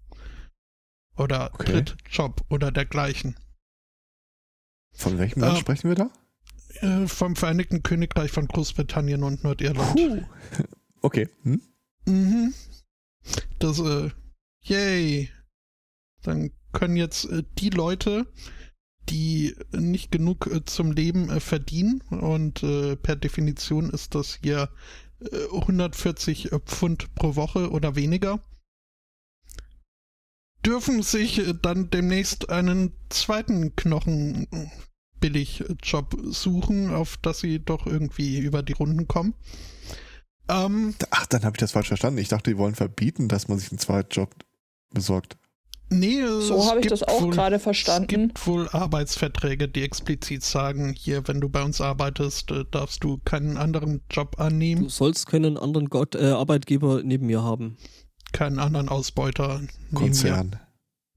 Oder Okay. Drittjob oder dergleichen. Von welchem Land Äh, sprechen wir da? Äh, vom Vereinigten Königreich von Großbritannien und Nordirland. (laughs) Okay. Hm? Mhm. Das, äh, yay. Dann können jetzt äh, die Leute, die nicht genug äh, zum Leben äh, verdienen und per Definition ist das hier äh, 140 Pfund pro Woche oder weniger, dürfen sich dann demnächst einen zweiten Knochen äh, Billigjob suchen, auf das sie doch irgendwie über die Runden kommen. Ähm, Ach, dann habe ich das falsch verstanden. Ich dachte, die wollen verbieten, dass man sich einen Zweitjob besorgt. Nee, So es habe ich gibt das auch wohl- gerade Es verstanden. gibt wohl Arbeitsverträge, die explizit sagen, hier, wenn du bei uns arbeitest, äh, darfst du keinen anderen Job Du annehmen, sollst keinen anderen Gott, äh, Arbeitgeber neben mir haben. keinen anderen Ausbeuter. Konzern.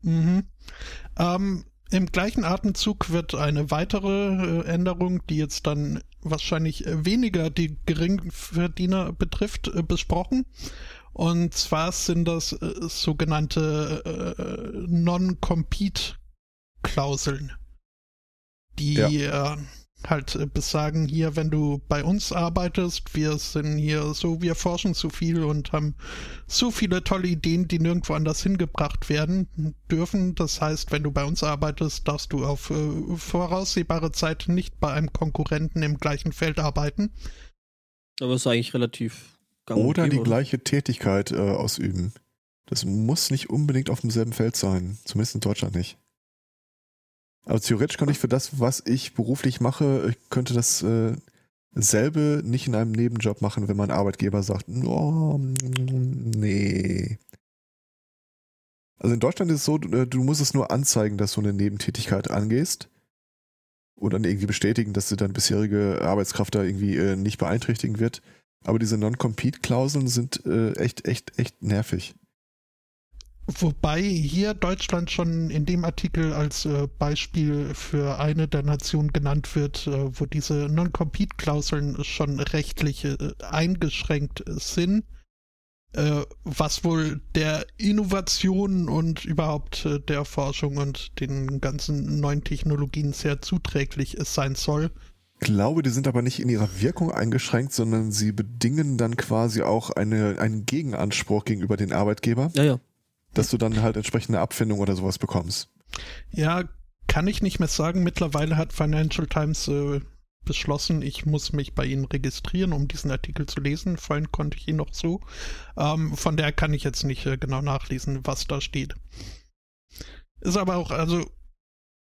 Mhm. Ähm, Im gleichen Atemzug wird eine weitere äh, Änderung, die jetzt dann wahrscheinlich äh, weniger die Geringverdiener betrifft, besprochen. Und zwar sind das äh, sogenannte äh, Non-Compete-Klauseln, die äh, halt äh, besagen, hier, wenn du bei uns arbeitest, wir sind hier so, wir forschen zu viel und haben so viele tolle Ideen, die nirgendwo anders hingebracht werden dürfen. Das heißt, wenn du bei uns arbeitest, darfst du auf äh, voraussehbare Zeit nicht bei einem Konkurrenten im gleichen Feld arbeiten. Aber ist eigentlich relativ und Oder die gäbe, gleiche Tätigkeit äh, ausüben. Das muss nicht unbedingt auf demselben Feld sein. Zumindest in Deutschland nicht. Aber theoretisch könnte ich für das, was ich beruflich mache, ich könnte das äh, selbe nicht in einem Nebenjob machen, wenn mein Arbeitgeber sagt, oh, nee. Also in Deutschland ist es so, du, äh, du musst es nur anzeigen, dass du eine Nebentätigkeit angehst. Oder irgendwie bestätigen, dass du deine bisherige Arbeitskraft da irgendwie äh, nicht beeinträchtigen wird. Aber diese Non-Compete-Klauseln sind äh, echt, echt, echt nervig. Wobei hier Deutschland schon in dem Artikel als äh, Beispiel für eine der Nationen genannt wird, äh, wo diese Non-Compete-Klauseln schon rechtlich äh, eingeschränkt sind, äh, was wohl der Innovation und überhaupt äh, der Forschung und den ganzen neuen Technologien sehr zuträglich sein soll. Ich glaube, die sind aber nicht in ihrer Wirkung eingeschränkt, sondern sie bedingen dann quasi auch eine, einen Gegenanspruch gegenüber den Arbeitgeber, Ja, ja. dass du dann halt entsprechende Abfindung oder sowas bekommst. Ja, kann ich nicht mehr sagen. Mittlerweile hat Financial Times äh, beschlossen, ich muss mich bei Ihnen registrieren, um diesen Artikel zu lesen. Vorhin konnte ich ihn noch so. Ähm, von der kann ich jetzt nicht äh, genau nachlesen, was da steht. Ist aber auch, also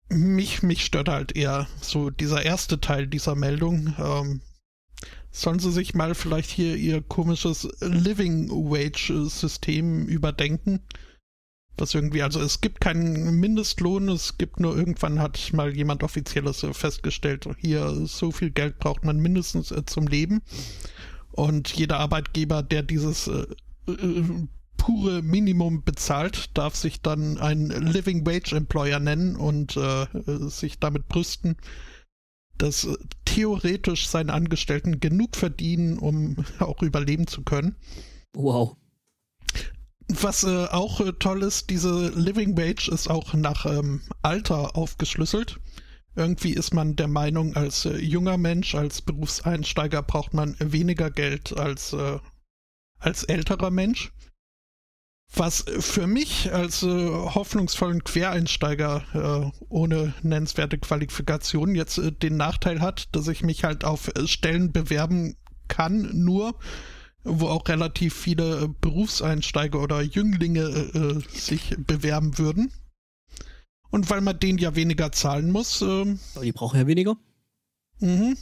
mich, mich stört halt eher so dieser erste Teil dieser Meldung. Ähm, sollen sie sich mal vielleicht hier ihr komisches Living Wage System überdenken? Was irgendwie, also es gibt keinen Mindestlohn, es gibt nur irgendwann hat mal jemand Offizielles festgestellt, hier so viel Geld braucht man mindestens äh, zum Leben. Und jeder Arbeitgeber, der dieses äh, äh, pure Minimum bezahlt, darf sich dann ein Living Wage Employer nennen und äh, sich damit brüsten, dass äh, theoretisch seine Angestellten genug verdienen, um (laughs) auch überleben zu können. Wow. Was äh, auch äh, toll ist, diese Living Wage ist auch nach ähm, Alter aufgeschlüsselt. Irgendwie ist man der Meinung, als äh, junger Mensch, als Berufseinsteiger braucht man weniger Geld als, äh, als älterer Mensch. Was für mich als äh, hoffnungsvollen Quereinsteiger äh, ohne nennenswerte Qualifikation jetzt äh, den Nachteil hat, dass ich mich halt auf äh, Stellen bewerben kann, nur wo auch relativ viele äh, Berufseinsteiger oder Jünglinge äh, sich bewerben würden. Und weil man denen ja weniger zahlen muss. Ähm, Aber die brauchen ja weniger. Mhm.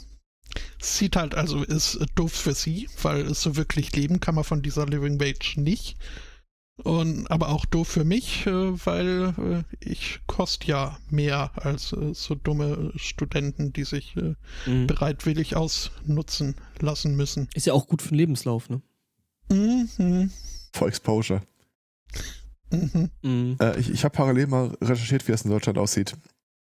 Sieht halt also, ist doof für sie, weil so wirklich leben kann man von dieser Living Wage nicht. Und, aber auch doof für mich, äh, weil äh, ich koste ja mehr als äh, so dumme Studenten, die sich Mhm. bereitwillig ausnutzen lassen müssen. Ist ja auch gut für den Lebenslauf, ne? Mhm. For Exposure. Mhm. Mhm. Äh, ich ich habe parallel mal recherchiert, wie es in Deutschland aussieht.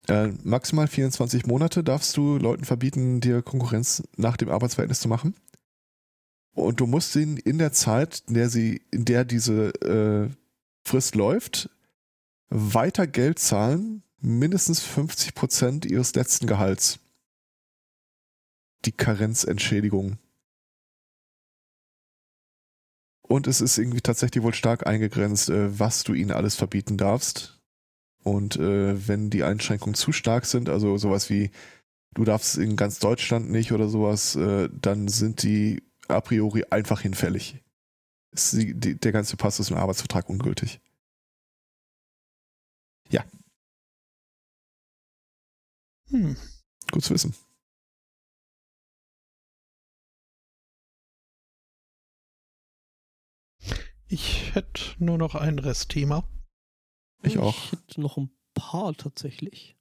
Äh, maximal 24 Monate darfst du Leuten verbieten, dir Konkurrenz nach dem Arbeitsverhältnis zu machen. Und du musst ihnen in der Zeit, in der sie, in der diese äh, Frist läuft, weiter Geld zahlen, mindestens 50 Prozent ihres letzten Gehalts. Die Karenzentschädigung. Und es ist irgendwie tatsächlich wohl stark eingegrenzt, äh, was du ihnen alles verbieten darfst. Und äh, wenn die Einschränkungen zu stark sind, also sowas wie du darfst in ganz Deutschland nicht oder sowas, äh, dann sind die a priori einfach hinfällig. Ist die, die, der ganze Pass ist im Arbeitsvertrag ungültig. Hm. Gut zu wissen. Ich hätte nur noch ein Restthema. Ich auch. Ich hätte noch ein paar tatsächlich.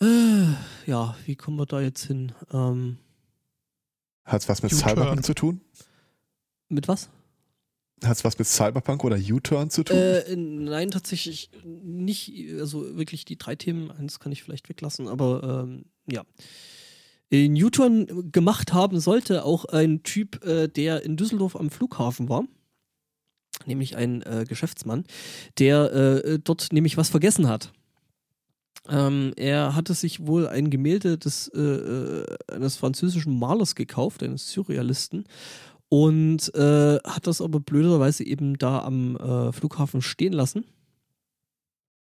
Äh, ja, wie kommen wir da jetzt hin? Ähm, Hat's was mit U-Turn. Cyberpunk zu tun? mit was? Hat's was mit Cyberpunk oder U-Turn zu tun? Äh, nein, tatsächlich nicht. Also wirklich die drei Themen, eins kann ich vielleicht weglassen, aber ähm, ja. In Newton gemacht haben sollte auch ein Typ, äh, der in Düsseldorf am Flughafen war. Nämlich ein äh, Geschäftsmann, der äh, dort nämlich was vergessen hat. Ähm, er hatte sich wohl ein Gemälde des, äh, äh, eines französischen Malers gekauft, eines Surrealisten, und äh, hat das aber blöderweise eben da am äh, Flughafen stehen lassen.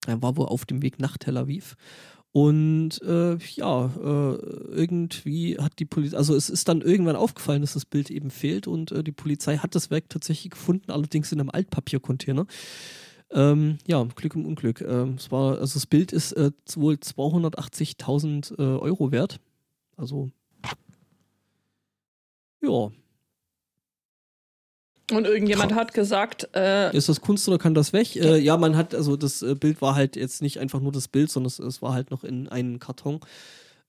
Er war wohl auf dem Weg nach Tel Aviv. Und äh, ja, äh, irgendwie hat die Polizei, also es ist dann irgendwann aufgefallen, dass das Bild eben fehlt und die Polizei hat das Werk tatsächlich gefunden, allerdings in einem Altpapiercontainer. Ähm, ja, Glück im Unglück. Ähm, es war, also das Bild ist äh, wohl 280.000 äh, Euro wert. Also, ja. Und irgendjemand hat gesagt, äh, Ist das Kunst oder kann das weg? Äh, ja, man hat, also das äh, Bild war halt jetzt nicht einfach nur das Bild, sondern es, es war halt noch in einen Karton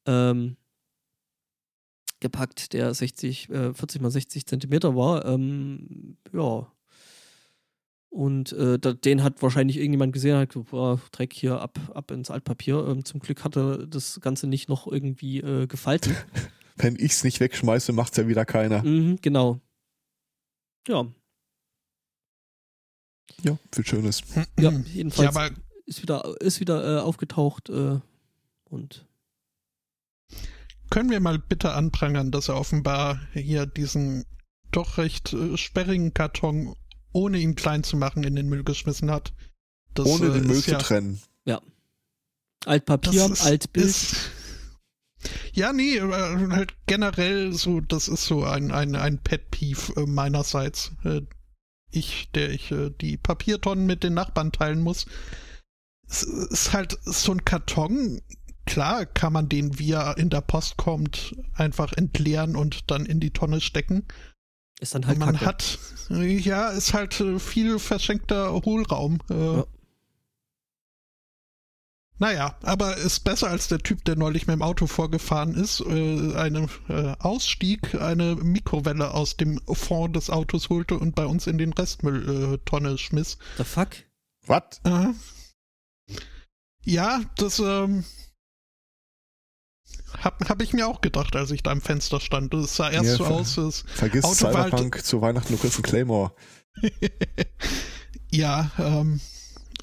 ähm, gepackt, der 60, äh, 40 mal 60 Zentimeter war. Ähm, ja. Und äh, da, den hat wahrscheinlich irgendjemand gesehen, hat gesagt, boah, Dreck hier ab, ab ins Altpapier. Ähm, zum Glück hat er das Ganze nicht noch irgendwie äh, gefalten. (laughs) Wenn ich's nicht wegschmeiße, macht's ja wieder keiner. mhm, genau. Ja, Ja, viel Schönes. ja, (clears throat) Ja, jedenfalls aber ist wieder, ist wieder äh, aufgetaucht äh, und können wir mal bitte anprangern, dass er offenbar hier diesen doch recht äh, sperrigen Karton, ohne ihn klein zu machen, in den Müll geschmissen hat. Das, Ohne äh, den Müll zu ja, trennen. Altpapier, das ist, Altbild. Ist, ja, nee, äh, halt generell so, das ist so ein, ein, ein Pet-Peeve äh, meinerseits. Äh, ich, der ich äh, die Papiertonnen mit den Nachbarn teilen muss. Es ist halt so ein Karton. Klar kann man den, wie er in der Post kommt, einfach entleeren und dann in die Tonne stecken. Ist dann halt man Kacke. hat, ja, ist halt äh, viel verschenkter Hohlraum. Äh, Ja. Naja, aber ist besser als der Typ, der neulich mit dem Auto vorgefahren ist, äh, einen äh, Ausstieg, eine Mikrowelle aus dem Fond des Autos holte und bei uns in den Restmülltonne äh, schmiss. The fuck? Was? Äh, ja, das ähm, hab, hab ich mir auch gedacht, als ich da am Fenster stand. Es sah erst Ja, so aus, es Vergiss Auto halt- Cyberpunk zu Weihnachten, du kriegst einen Claymore. (laughs) ja, ähm,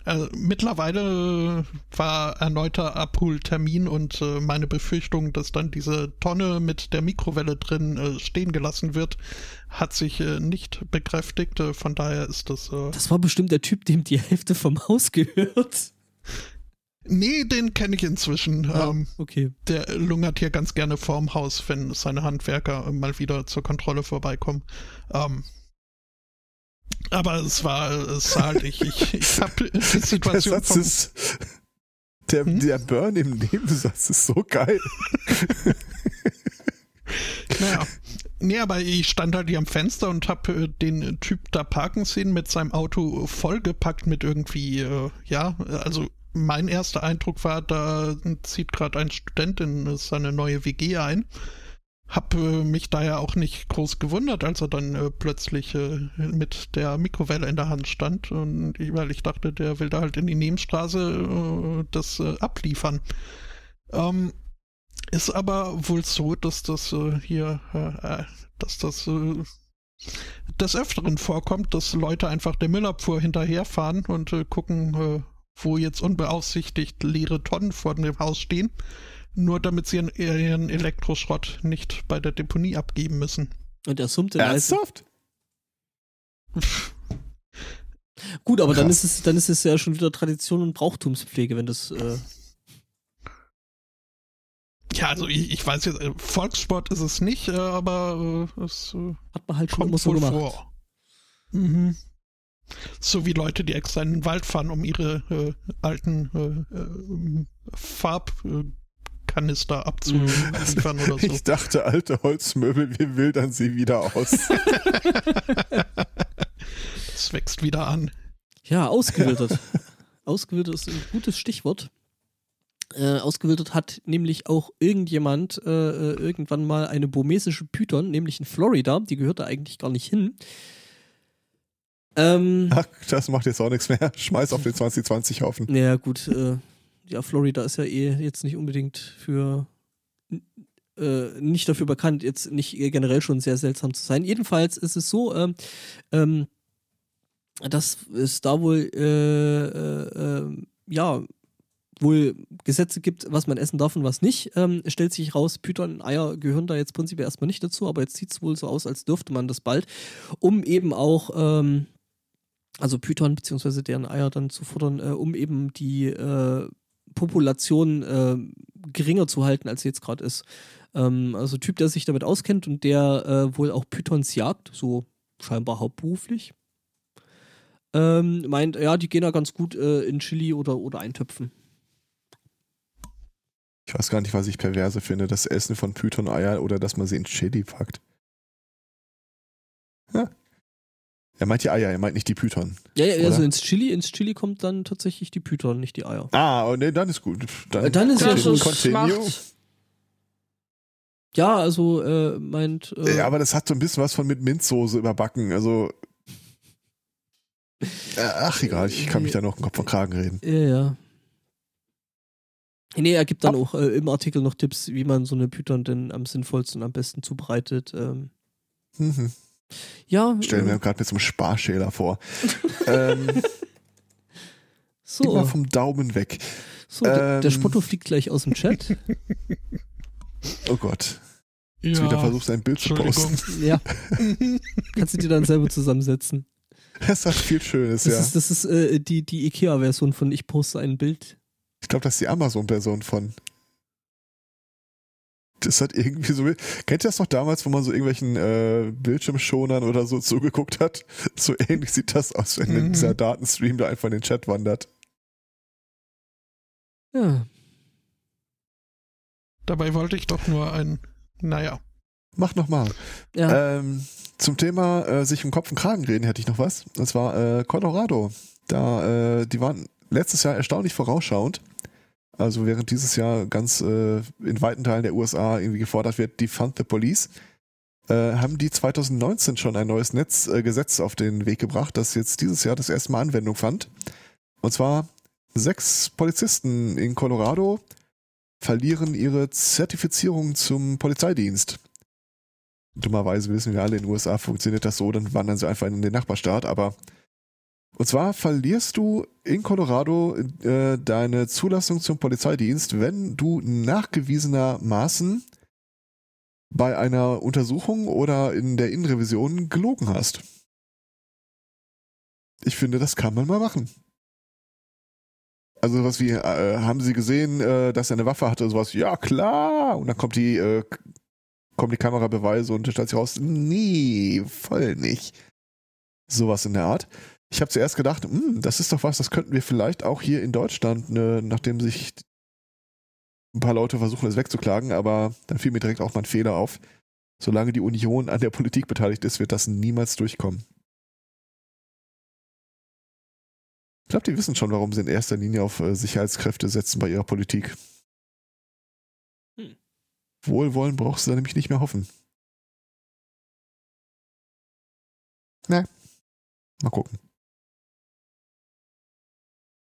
äh, mittlerweile war erneuter Abholtermin und äh, meine Befürchtung, dass dann diese Tonne mit der Mikrowelle drin äh, stehen gelassen wird, hat sich äh, nicht bekräftigt. Äh, von daher ist das. Äh, Das war bestimmt der Typ, dem die Hälfte vom Haus gehört. Nee, den kenne ich inzwischen. Ah, Ähm, okay. der lungert hier ganz gerne vorm Haus, wenn seine Handwerker mal wieder zur Kontrolle vorbeikommen. Ähm, aber es war, es sah halt, ich, ich, ich habe (laughs) die Der Situation Satz vom, ist. Der, Hm? der Burn im Nebensatz ist so geil. (laughs) Naja. Nee, aber ich stand halt hier am Fenster und hab äh, den Typ da parken sehen mit seinem Auto vollgepackt mit irgendwie, äh, ja, also mein erster Eindruck war, da zieht gerade ein Student in seine neue WG ein. Hab äh, mich daher auch nicht groß gewundert, als er dann äh, plötzlich äh, mit der Mikrowelle in der Hand stand. Und weil ich dachte, der will da halt in die Nebenstraße äh, das äh, abliefern. Ähm, ist aber wohl so, dass das äh, hier, dass das des Öfteren vorkommt, dass Leute einfach der Müllabfuhr hinterherfahren und gucken, wo jetzt unbeaufsichtigt leere Tonnen vor dem Haus stehen, nur damit sie ihren, Elektroschrott nicht bei der Deponie abgeben müssen. Und er summte. Ernsthaft? Gut, aber dann ist es, dann ist es ja schon wieder Tradition und Brauchtumspflege, wenn das. Äh, Ja, also ich, ich weiß jetzt, äh, Volkssport ist es nicht, äh, aber äh, es hat man halt schon immer so gemacht. vor. Mhm. So wie Leute, die extra in den Wald fahren, um ihre äh, alten äh, äh, Farbkanister abzuliefern oder so. Ich dachte, alte Holzmöbel, wie wildern sie wieder aus? (laughs) Es wächst wieder an. Ja, ausgewildert. ausgewildert ist ein gutes Stichwort. Äh, ausgewildert hat nämlich auch irgendjemand äh, äh, irgendwann mal eine burmesische Python, nämlich in Florida. Die gehört da eigentlich gar nicht hin. Ähm, Ach, das macht jetzt auch nichts mehr. (laughs) Schmeiß auf den 2020-Haufen. naja, gut. Äh, ja, Florida ist ja eh jetzt nicht unbedingt für. Äh, nicht dafür bekannt, jetzt nicht generell schon sehr seltsam zu sein. Jedenfalls ist es so, ähm, ähm, dass es da wohl, äh, äh, ähm, ja, wohl Gesetze gibt, was man essen darf und was nicht. Ähm, es stellt sich raus, Python, Eier gehören da jetzt prinzipiell erstmal nicht dazu, aber jetzt sieht es wohl so aus, als dürfte man das bald, um eben auch, ähm, also Python beziehungsweise deren Eier dann zu futtern, äh, um eben die äh, Population äh, geringer zu halten, als sie jetzt gerade ist. Ähm, also Typ, der sich damit auskennt und der äh, wohl auch Pythons jagt, so scheinbar hauptberuflich. Ähm, meint, ja, die gehen da ganz gut äh, in Chili oder, oder eintöpfen. Ich weiß gar nicht, was ich perverse finde. Das Essen von Python-Eier oder dass man sie in Chili packt. Ja. Er meint die Eier, er meint nicht die Python. Ja, ja, also ins Chili, ins Chili kommt dann tatsächlich die Python, nicht die Eier. Ah, oh, nee, dann ist gut. Dann, Äh, dann ist schon ist, Continue. Ja, also äh, meint. Äh, Ja, aber das hat so ein bisschen was von mit Minzsoße überbacken. Also. Äh, ach, egal, ich kann mich da noch im Kopf und Kragen reden. Ja, ja. Nee, er gibt dann auch äh, im Artikel noch Tipps, wie man so eine Python denn am sinnvollsten und am besten zubereitet. Ähm, Mhm. Ja, Stellen wir äh, gerade mit so einem Sparschäler vor. (laughs) ähm, so, Immer vom Daumen weg. so der, der ähm, Spotto fliegt gleich aus dem Chat. (laughs) Oh Gott. Jetzt wieder versucht, sein Bild zu posten. ja, (laughs) kannst du dir dann selber zusammensetzen. Das hat viel Schönes, Das ja. ist, das ist äh, die, die IKEA-Version von Ich poste ein Bild. Ich glaube, das ist die Amazon-Version von. Das hat irgendwie so. Kennt ihr das noch damals, wo man so irgendwelchen äh, Bildschirmschonern oder so zugeguckt hat? (laughs) So ähnlich sieht das aus, wenn Mhm. dieser Datenstream da einfach in den Chat wandert. Ja, Dabei wollte ich doch nur ein, naja. Mach nochmal. ja. Ähm, zum Thema äh, sich im Kopf und Kragen reden hätte ich noch was. Das war äh, Colorado. Da, äh, die waren letztes Jahr erstaunlich vorausschauend. Also während dieses Jahr ganz äh, in weiten Teilen der USA irgendwie gefordert wird, defund the police, äh, haben die 2019 schon ein neues Netz, äh, auf den Weg gebracht, das jetzt dieses Jahr das erste Mal Anwendung fand. Und zwar sechs Polizisten in Colorado verlieren ihre Zertifizierung zum Polizeidienst. Dummerweise wissen wir alle, in den USA funktioniert das so, dann wandern sie einfach in den Nachbarstaat, aber und zwar verlierst du in Colorado äh, deine Zulassung zum Polizeidienst, wenn du nachgewiesenermaßen bei einer Untersuchung oder in der Innenrevision gelogen hast. Ich finde, das kann man mal machen. Also was wie, äh, haben Sie gesehen, äh, dass er eine Waffe hatte? Sowas, ja klar. Und dann kommt die, äh, kommen die Kamerabeweise und stellt sich raus, nee, voll nicht. Sowas in der Art. Ich habe zuerst gedacht, hm, das ist doch was, das könnten wir vielleicht auch hier in Deutschland, ne, nachdem sich ein paar Leute versuchen, es wegzuklagen, aber dann fiel mir direkt auch mal ein Fehler auf. Solange die Union an der Politik beteiligt ist, wird das niemals durchkommen. Ich glaube, die wissen schon, warum sie in erster Linie auf äh, Sicherheitskräfte setzen bei ihrer Politik. Hm. Wohlwollen brauchst du da nämlich nicht mehr hoffen. Na, mal gucken.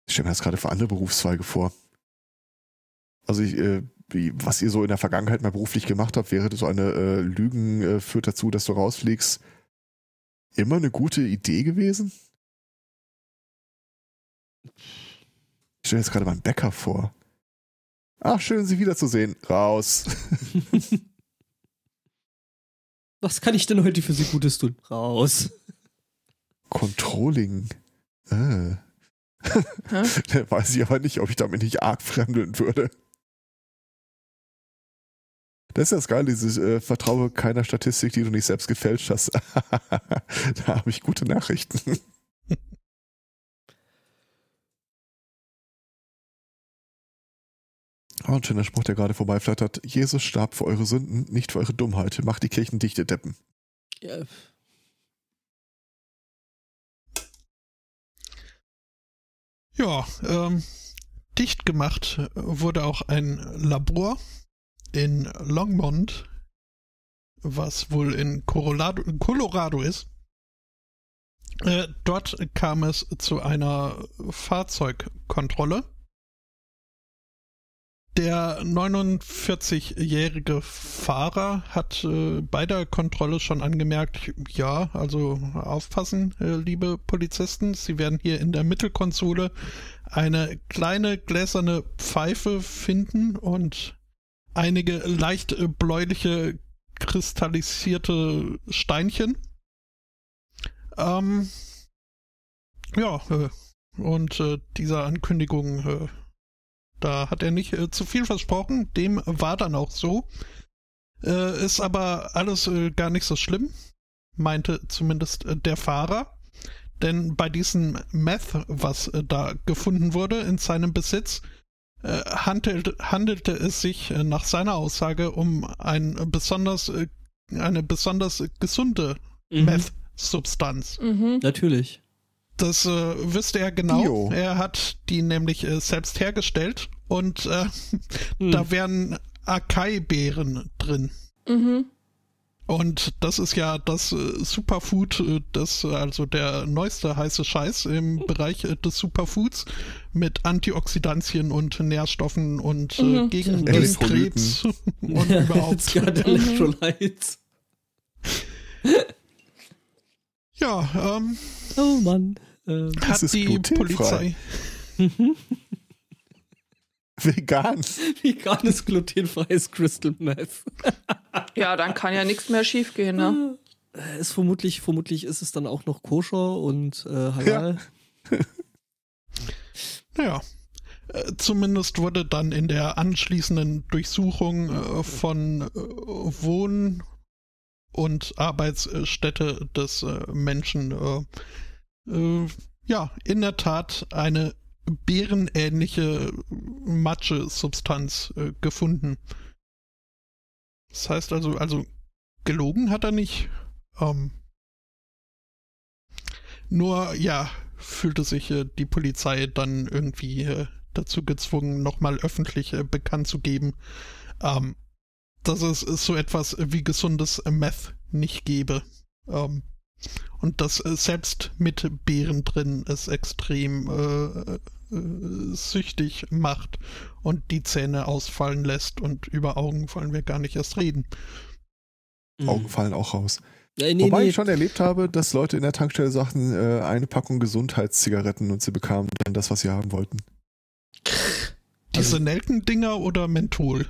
Ich stelle mir das gerade für andere Berufszweige vor. Also ich, äh, wie, was ihr so in der Vergangenheit mal beruflich gemacht habt, wäre so eine äh, Lügen äh, führt dazu, dass du rausfliegst, immer eine gute Idee gewesen? Ich stelle jetzt gerade meinen Bäcker vor. Ach, schön, Sie wiederzusehen. Raus. (laughs) Was kann ich denn heute für Sie Gutes tun? Raus. Controlling. Äh. (laughs) Weiß ich aber nicht, ob ich damit nicht arg fremdeln würde. Das ist das Geile, dieses äh, Vertraue keiner Statistik, die du nicht selbst gefälscht hast. (laughs) da habe ich gute Nachrichten. (laughs) Oh, ein schöner Spruch, der gerade vorbeiflattert. Jesus starb für eure Sünden, nicht für eure Dummheit. Macht die Kirchen dichte, Deppen. Ja. Ja, ähm, dicht gemacht wurde auch ein Labor in Longmont, was wohl in Colorado, Colorado ist. Äh, dort kam es zu einer Fahrzeugkontrolle der 49-jährige Fahrer hat äh, bei der Kontrolle schon angemerkt, ja, also aufpassen, äh, liebe Polizisten, Sie werden hier in der Mittelkonsole eine kleine gläserne Pfeife finden und einige leicht äh, bläuliche kristallisierte Steinchen. Ähm, ja, äh, und äh, dieser Ankündigung äh, da hat er nicht äh, zu viel versprochen. Dem war dann auch so. Äh, ist aber alles äh, gar nicht so schlimm, meinte zumindest äh, der Fahrer. Denn bei diesem Meth, was äh, da gefunden wurde in seinem Besitz, äh, handelt, handelte es sich nach seiner Aussage um ein besonders, eine besonders gesunde mhm. Meth-Substanz. Mhm. Natürlich. Das äh, wüsste er genau. Bio. Er hat die nämlich äh, selbst hergestellt und äh, (laughs) hm. da wären Akai-Beeren drin. Mhm. Und das ist ja das äh, Superfood, äh, das also der neueste heiße Scheiß im Bereich äh, des Superfoods mit Antioxidantien und Nährstoffen und äh, mhm. gegen Krebs (laughs) (laughs) und überhaupt. Electrolytes. ja, ähm. Oh Mann. Äh, hat die Polizei. (laughs) Vegan. Veganes glutenfreies Crystal Meth. ja, dann kann ja nichts mehr schiefgehen, ne? Äh, ist vermutlich, vermutlich ist es dann auch noch koscher und äh, halal. Ja. (laughs) naja. Äh, zumindest wurde dann in der anschließenden Durchsuchung äh, von äh, Wohn- und Arbeitsstätte des Menschen äh, ja, in der Tat eine bärenähnliche Matsche-Substanz äh, gefunden. Das heißt also, also gelogen hat er nicht. Ähm, nur, ja, fühlte sich äh, die Polizei dann irgendwie äh, dazu gezwungen, nochmal öffentlich äh, bekannt zu geben, ähm, dass es so etwas wie gesundes Meth nicht gäbe. Ähm, und dass äh, selbst mit Beeren drin es extrem äh, äh, süchtig macht und die Zähne ausfallen lässt und über Augen wollen wir gar nicht erst reden. Mhm. Augen fallen auch raus. Ja, nee, Wobei nee. ich schon erlebt habe, dass Leute in der Tankstelle sagten, äh, eine Packung Gesundheitszigaretten und sie bekamen dann das, was sie haben wollten. (laughs) Diese Also- Nelkendinger oder Menthol?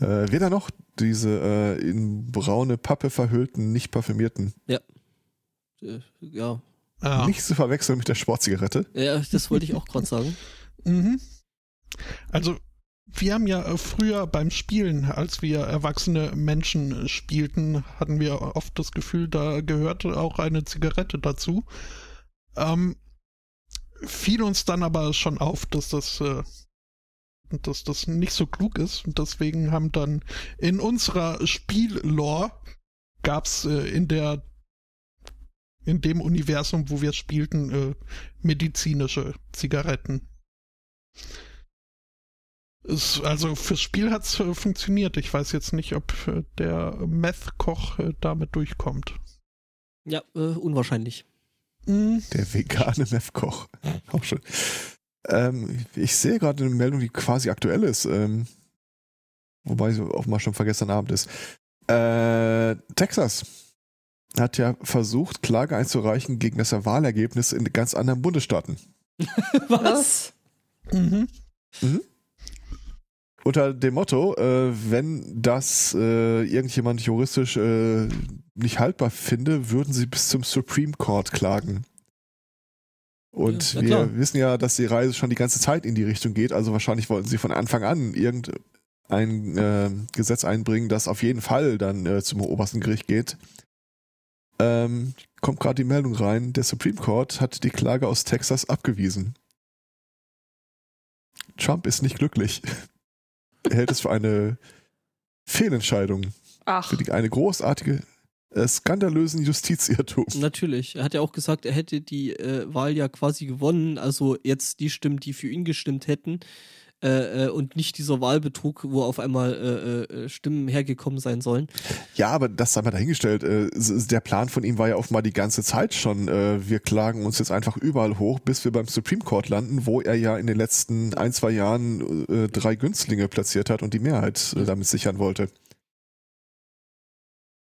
Äh, weder noch diese äh, in braune Pappe verhüllten, nicht parfümierten. Äh, ja. Ah. Nicht zu verwechseln mit der Sportzigarette. ja, das wollte ich auch gerade sagen. (laughs) Mhm. Also, wir haben ja äh, früher beim Spielen, als wir erwachsene Menschen spielten, hatten wir oft das Gefühl, da gehörte auch eine Zigarette dazu. Ähm, fiel uns dann aber schon auf, dass das, äh, dass das nicht so klug ist. Und deswegen haben dann in unserer Spiellore gab's äh, in der in dem Universum, wo wir spielten, äh, medizinische Zigaretten. Es, also fürs Spiel hat's äh, funktioniert. Ich weiß jetzt nicht, ob äh, der Meth-Koch äh, damit durchkommt. Ja, äh, unwahrscheinlich. Mhm. Der vegane Meth-Koch. (laughs) Auch schön. Ähm, ich sehe gerade eine Meldung, die quasi aktuell ist. Ähm, wobei sie auch mal schon vergessen Abend ist. Äh, Texas hat ja versucht, Klage einzureichen gegen das Wahlergebnis in ganz anderen Bundesstaaten. (laughs) Was? Mhm. Unter dem Motto, äh, wenn das äh, irgendjemand juristisch äh, nicht haltbar finde, würden sie bis zum Supreme Court klagen. Und Ja, wir klar. wissen ja, dass die Reise schon die ganze Zeit in die Richtung geht. Also wahrscheinlich wollten sie von Anfang an irgendein äh, Gesetz einbringen, das auf jeden Fall dann äh, zum obersten Gericht geht. Ähm, kommt gerade die Meldung rein, der Supreme Court hat die Klage aus Texas abgewiesen. Trump ist nicht glücklich. (laughs) Er hält es für eine Fehlentscheidung, Ach, für die, eine großartige, äh, skandalösen Justizirrtum. Natürlich. Er hat ja auch gesagt, er hätte die äh, Wahl ja quasi gewonnen. Also jetzt die Stimmen, die für ihn gestimmt hätten. Äh, äh, und nicht dieser Wahlbetrug, wo auf einmal äh, äh, Stimmen hergekommen sein sollen. Ja, aber das sei mal dahingestellt. Äh, der Plan von ihm war ja offenbar die ganze Zeit schon, äh, wir klagen uns jetzt einfach überall hoch, bis wir beim Supreme Court landen, wo er ja in den letzten ein, zwei Jahren äh, drei Günstlinge platziert hat und die Mehrheit äh, damit sichern wollte.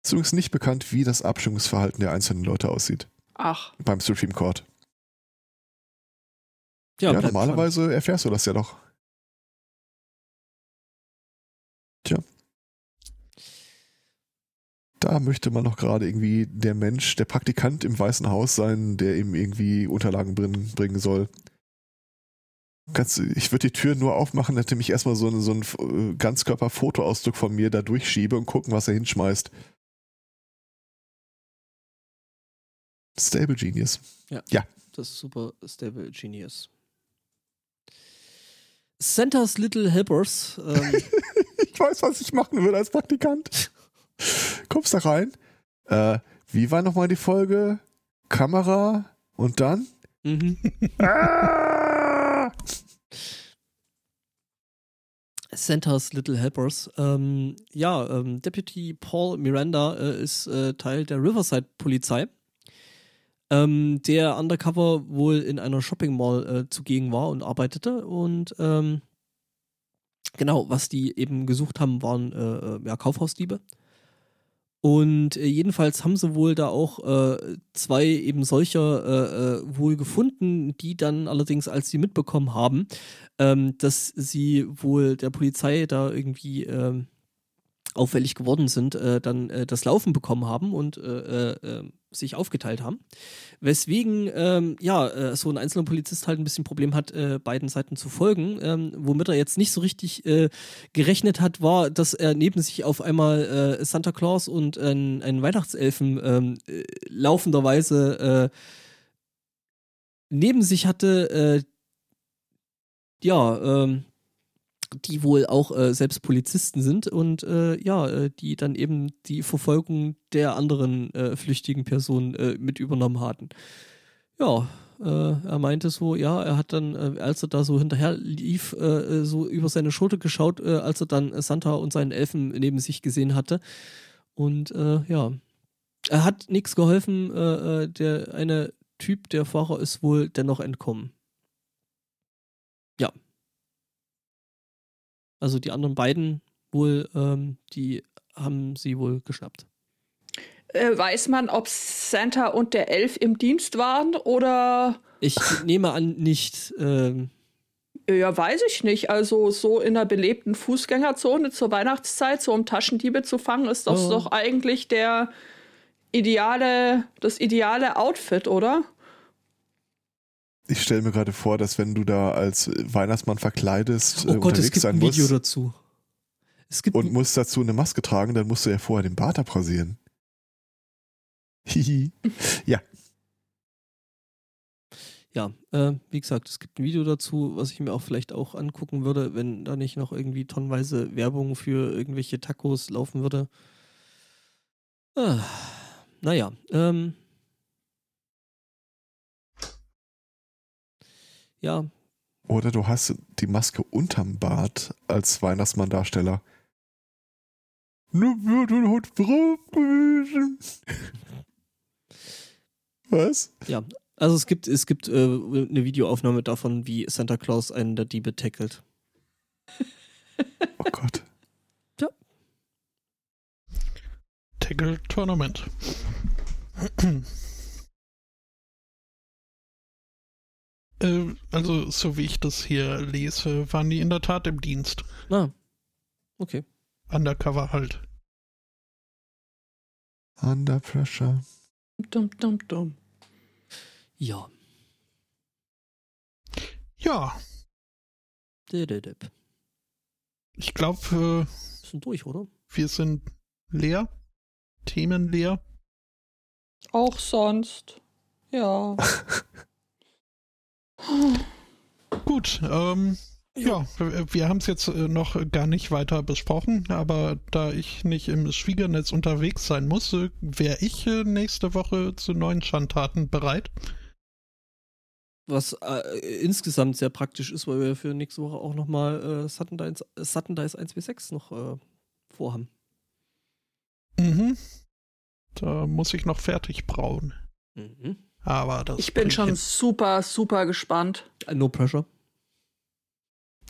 Es ist übrigens nicht bekannt, wie das Abstimmungsverhalten der einzelnen Leute aussieht ach. beim Supreme Court. Ja, Ja, normalerweise erfährst du das ja doch. Da möchte man noch gerade irgendwie der Mensch, der Praktikant im Weißen Haus sein, der ihm irgendwie Unterlagen bringen, bringen soll. Du- ich würde die Tür nur aufmachen, indem ich erstmal so einen, so einen äh, Ganzkörper-Fotoausdruck von mir da durchschiebe und gucken, was er hinschmeißt. Stable Genius. Das ist super stable genius. Santa's Little Helpers. Ähm, (laughs) Ich weiß, was ich machen würde als Praktikant. (laughs) Kommst da rein? Äh, wie war nochmal die Folge? Kamera und dann? mhm. Ah! Santa's Little Helpers. Ähm, ja, ähm, Deputy Paul Miranda äh, ist äh, Teil der Riverside Polizei, ähm, der undercover wohl in einer Shopping Mall äh, zugegen war und arbeitete. Und ähm, genau, was die eben gesucht haben, waren äh, äh, ja, Kaufhausdiebe. Und äh, jedenfalls haben sie wohl da auch äh, zwei eben solcher äh, äh, wohl gefunden, die dann allerdings, als sie mitbekommen haben, ähm, dass sie wohl der Polizei da irgendwie ähm, auffällig geworden sind, äh, dann äh, das Laufen bekommen haben und sich aufgeteilt haben. Weswegen, ähm, ja, äh, so ein einzelner Polizist halt ein bisschen Problem hat, äh, beiden Seiten zu folgen. Ähm, womit er jetzt nicht so richtig äh, gerechnet hat, war, dass er neben sich auf einmal äh, Santa Claus und ein, einen Weihnachtselfen ähm, äh, laufenderweise äh, neben sich hatte, ja, ähm, die wohl auch äh, selbst Polizisten sind und äh, ja, äh, die dann eben die Verfolgung der anderen äh, flüchtigen Personen äh, mit übernommen hatten. Ja, er meinte so, ja, er hat dann, als er da so hinterher lief, so über seine Schulter geschaut, als er dann Santa und seinen Elfen neben sich gesehen hatte. Und ja, er hat nichts geholfen. Der eine Typ, der Fahrer, ist wohl dennoch entkommen. Ja. Also die anderen beiden wohl, ähm, die haben sie wohl geschnappt. Äh, weiß man, ob Santa und der Elf im Dienst waren oder. Ich nehme an, nicht. Ähm, ja, weiß ich nicht. Also so in einer belebten Fußgängerzone zur Weihnachtszeit, so um Taschendiebe zu fangen, ist das Oh. doch eigentlich der ideale, das ideale Outfit, oder? Ich stelle mir gerade vor, dass wenn du da als Weihnachtsmann verkleidest, oh äh, Gott, es unterwegs gibt sein ein Video musst dazu. Und musst dazu eine Maske tragen, dann musst du ja vorher den Bart abrasieren. Hihi. (laughs) ja, Ja, äh, wie gesagt, es gibt ein Video dazu, was ich mir auch vielleicht auch angucken würde, wenn da nicht noch irgendwie tonnenweise Werbung für irgendwelche Tacos laufen würde. Ah, naja, ähm. Ja, Oder du hast die Maske unterm Bart als Weihnachtsmann-Darsteller. (laughs) Was? also es gibt, es gibt äh, eine Videoaufnahme davon, wie Santa Claus einen der Diebe tackelt. Oh Gott. Tackle Tournament. Äh, also, so wie ich das hier lese, waren die in der Tat im Dienst. Ah, okay. Undercover halt. Under pressure. Dum, dum, dum. Ja. Ja, Dididip. ich glaube, Sind durch, oder? äh, wir sind leer. Themen leer. Auch sonst. Ja. (laughs) Gut, ähm, ja, wir, haben es jetzt äh, noch gar nicht weiter besprochen, aber da ich nicht im Schwiegernetz unterwegs sein muss, äh, wäre ich äh, nächste Woche zu neuen Schandtaten bereit. Was äh, insgesamt sehr praktisch ist, weil wir für nächste Woche auch nochmal äh, Sudden Dice 1w6 noch äh, vorhaben. Mhm. Da muss ich noch fertig brauen. Mhm. Aber das Ich bin schon hin. super, super gespannt. Äh, No pressure.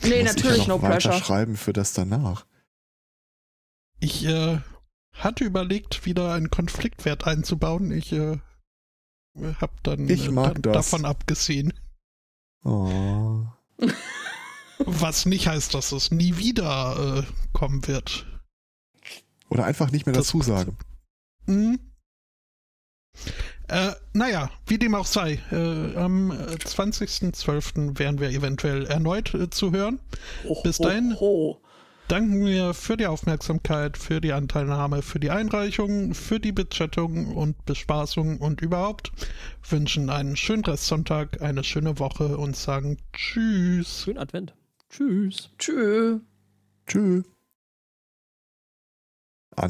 Nee, Muss natürlich ich ja no noch weiter pressure. schreiben für das danach. Ich äh, hatte überlegt, wieder einen Konfliktwert einzubauen. Ich äh, habe dann, Ich äh, dann davon abgesehen. Oh. (laughs) Was nicht heißt, dass es nie wieder äh, kommen wird. Oder einfach nicht mehr Das dazu sagen. Mhm. Äh, naja, wie dem auch sei, äh, am äh, 20.12. wären wir eventuell erneut äh, zu hören. Ho, Bis ho, dahin. ho. Danken wir für die Aufmerksamkeit, für die Anteilnahme, für die Einreichung, für die Bechattung und Bespaßung und überhaupt. Wünschen einen schönen Restsonntag, eine schöne Woche und sagen Tschüss. Schönen Advent. Tschüss. Tschüss. Tschüss.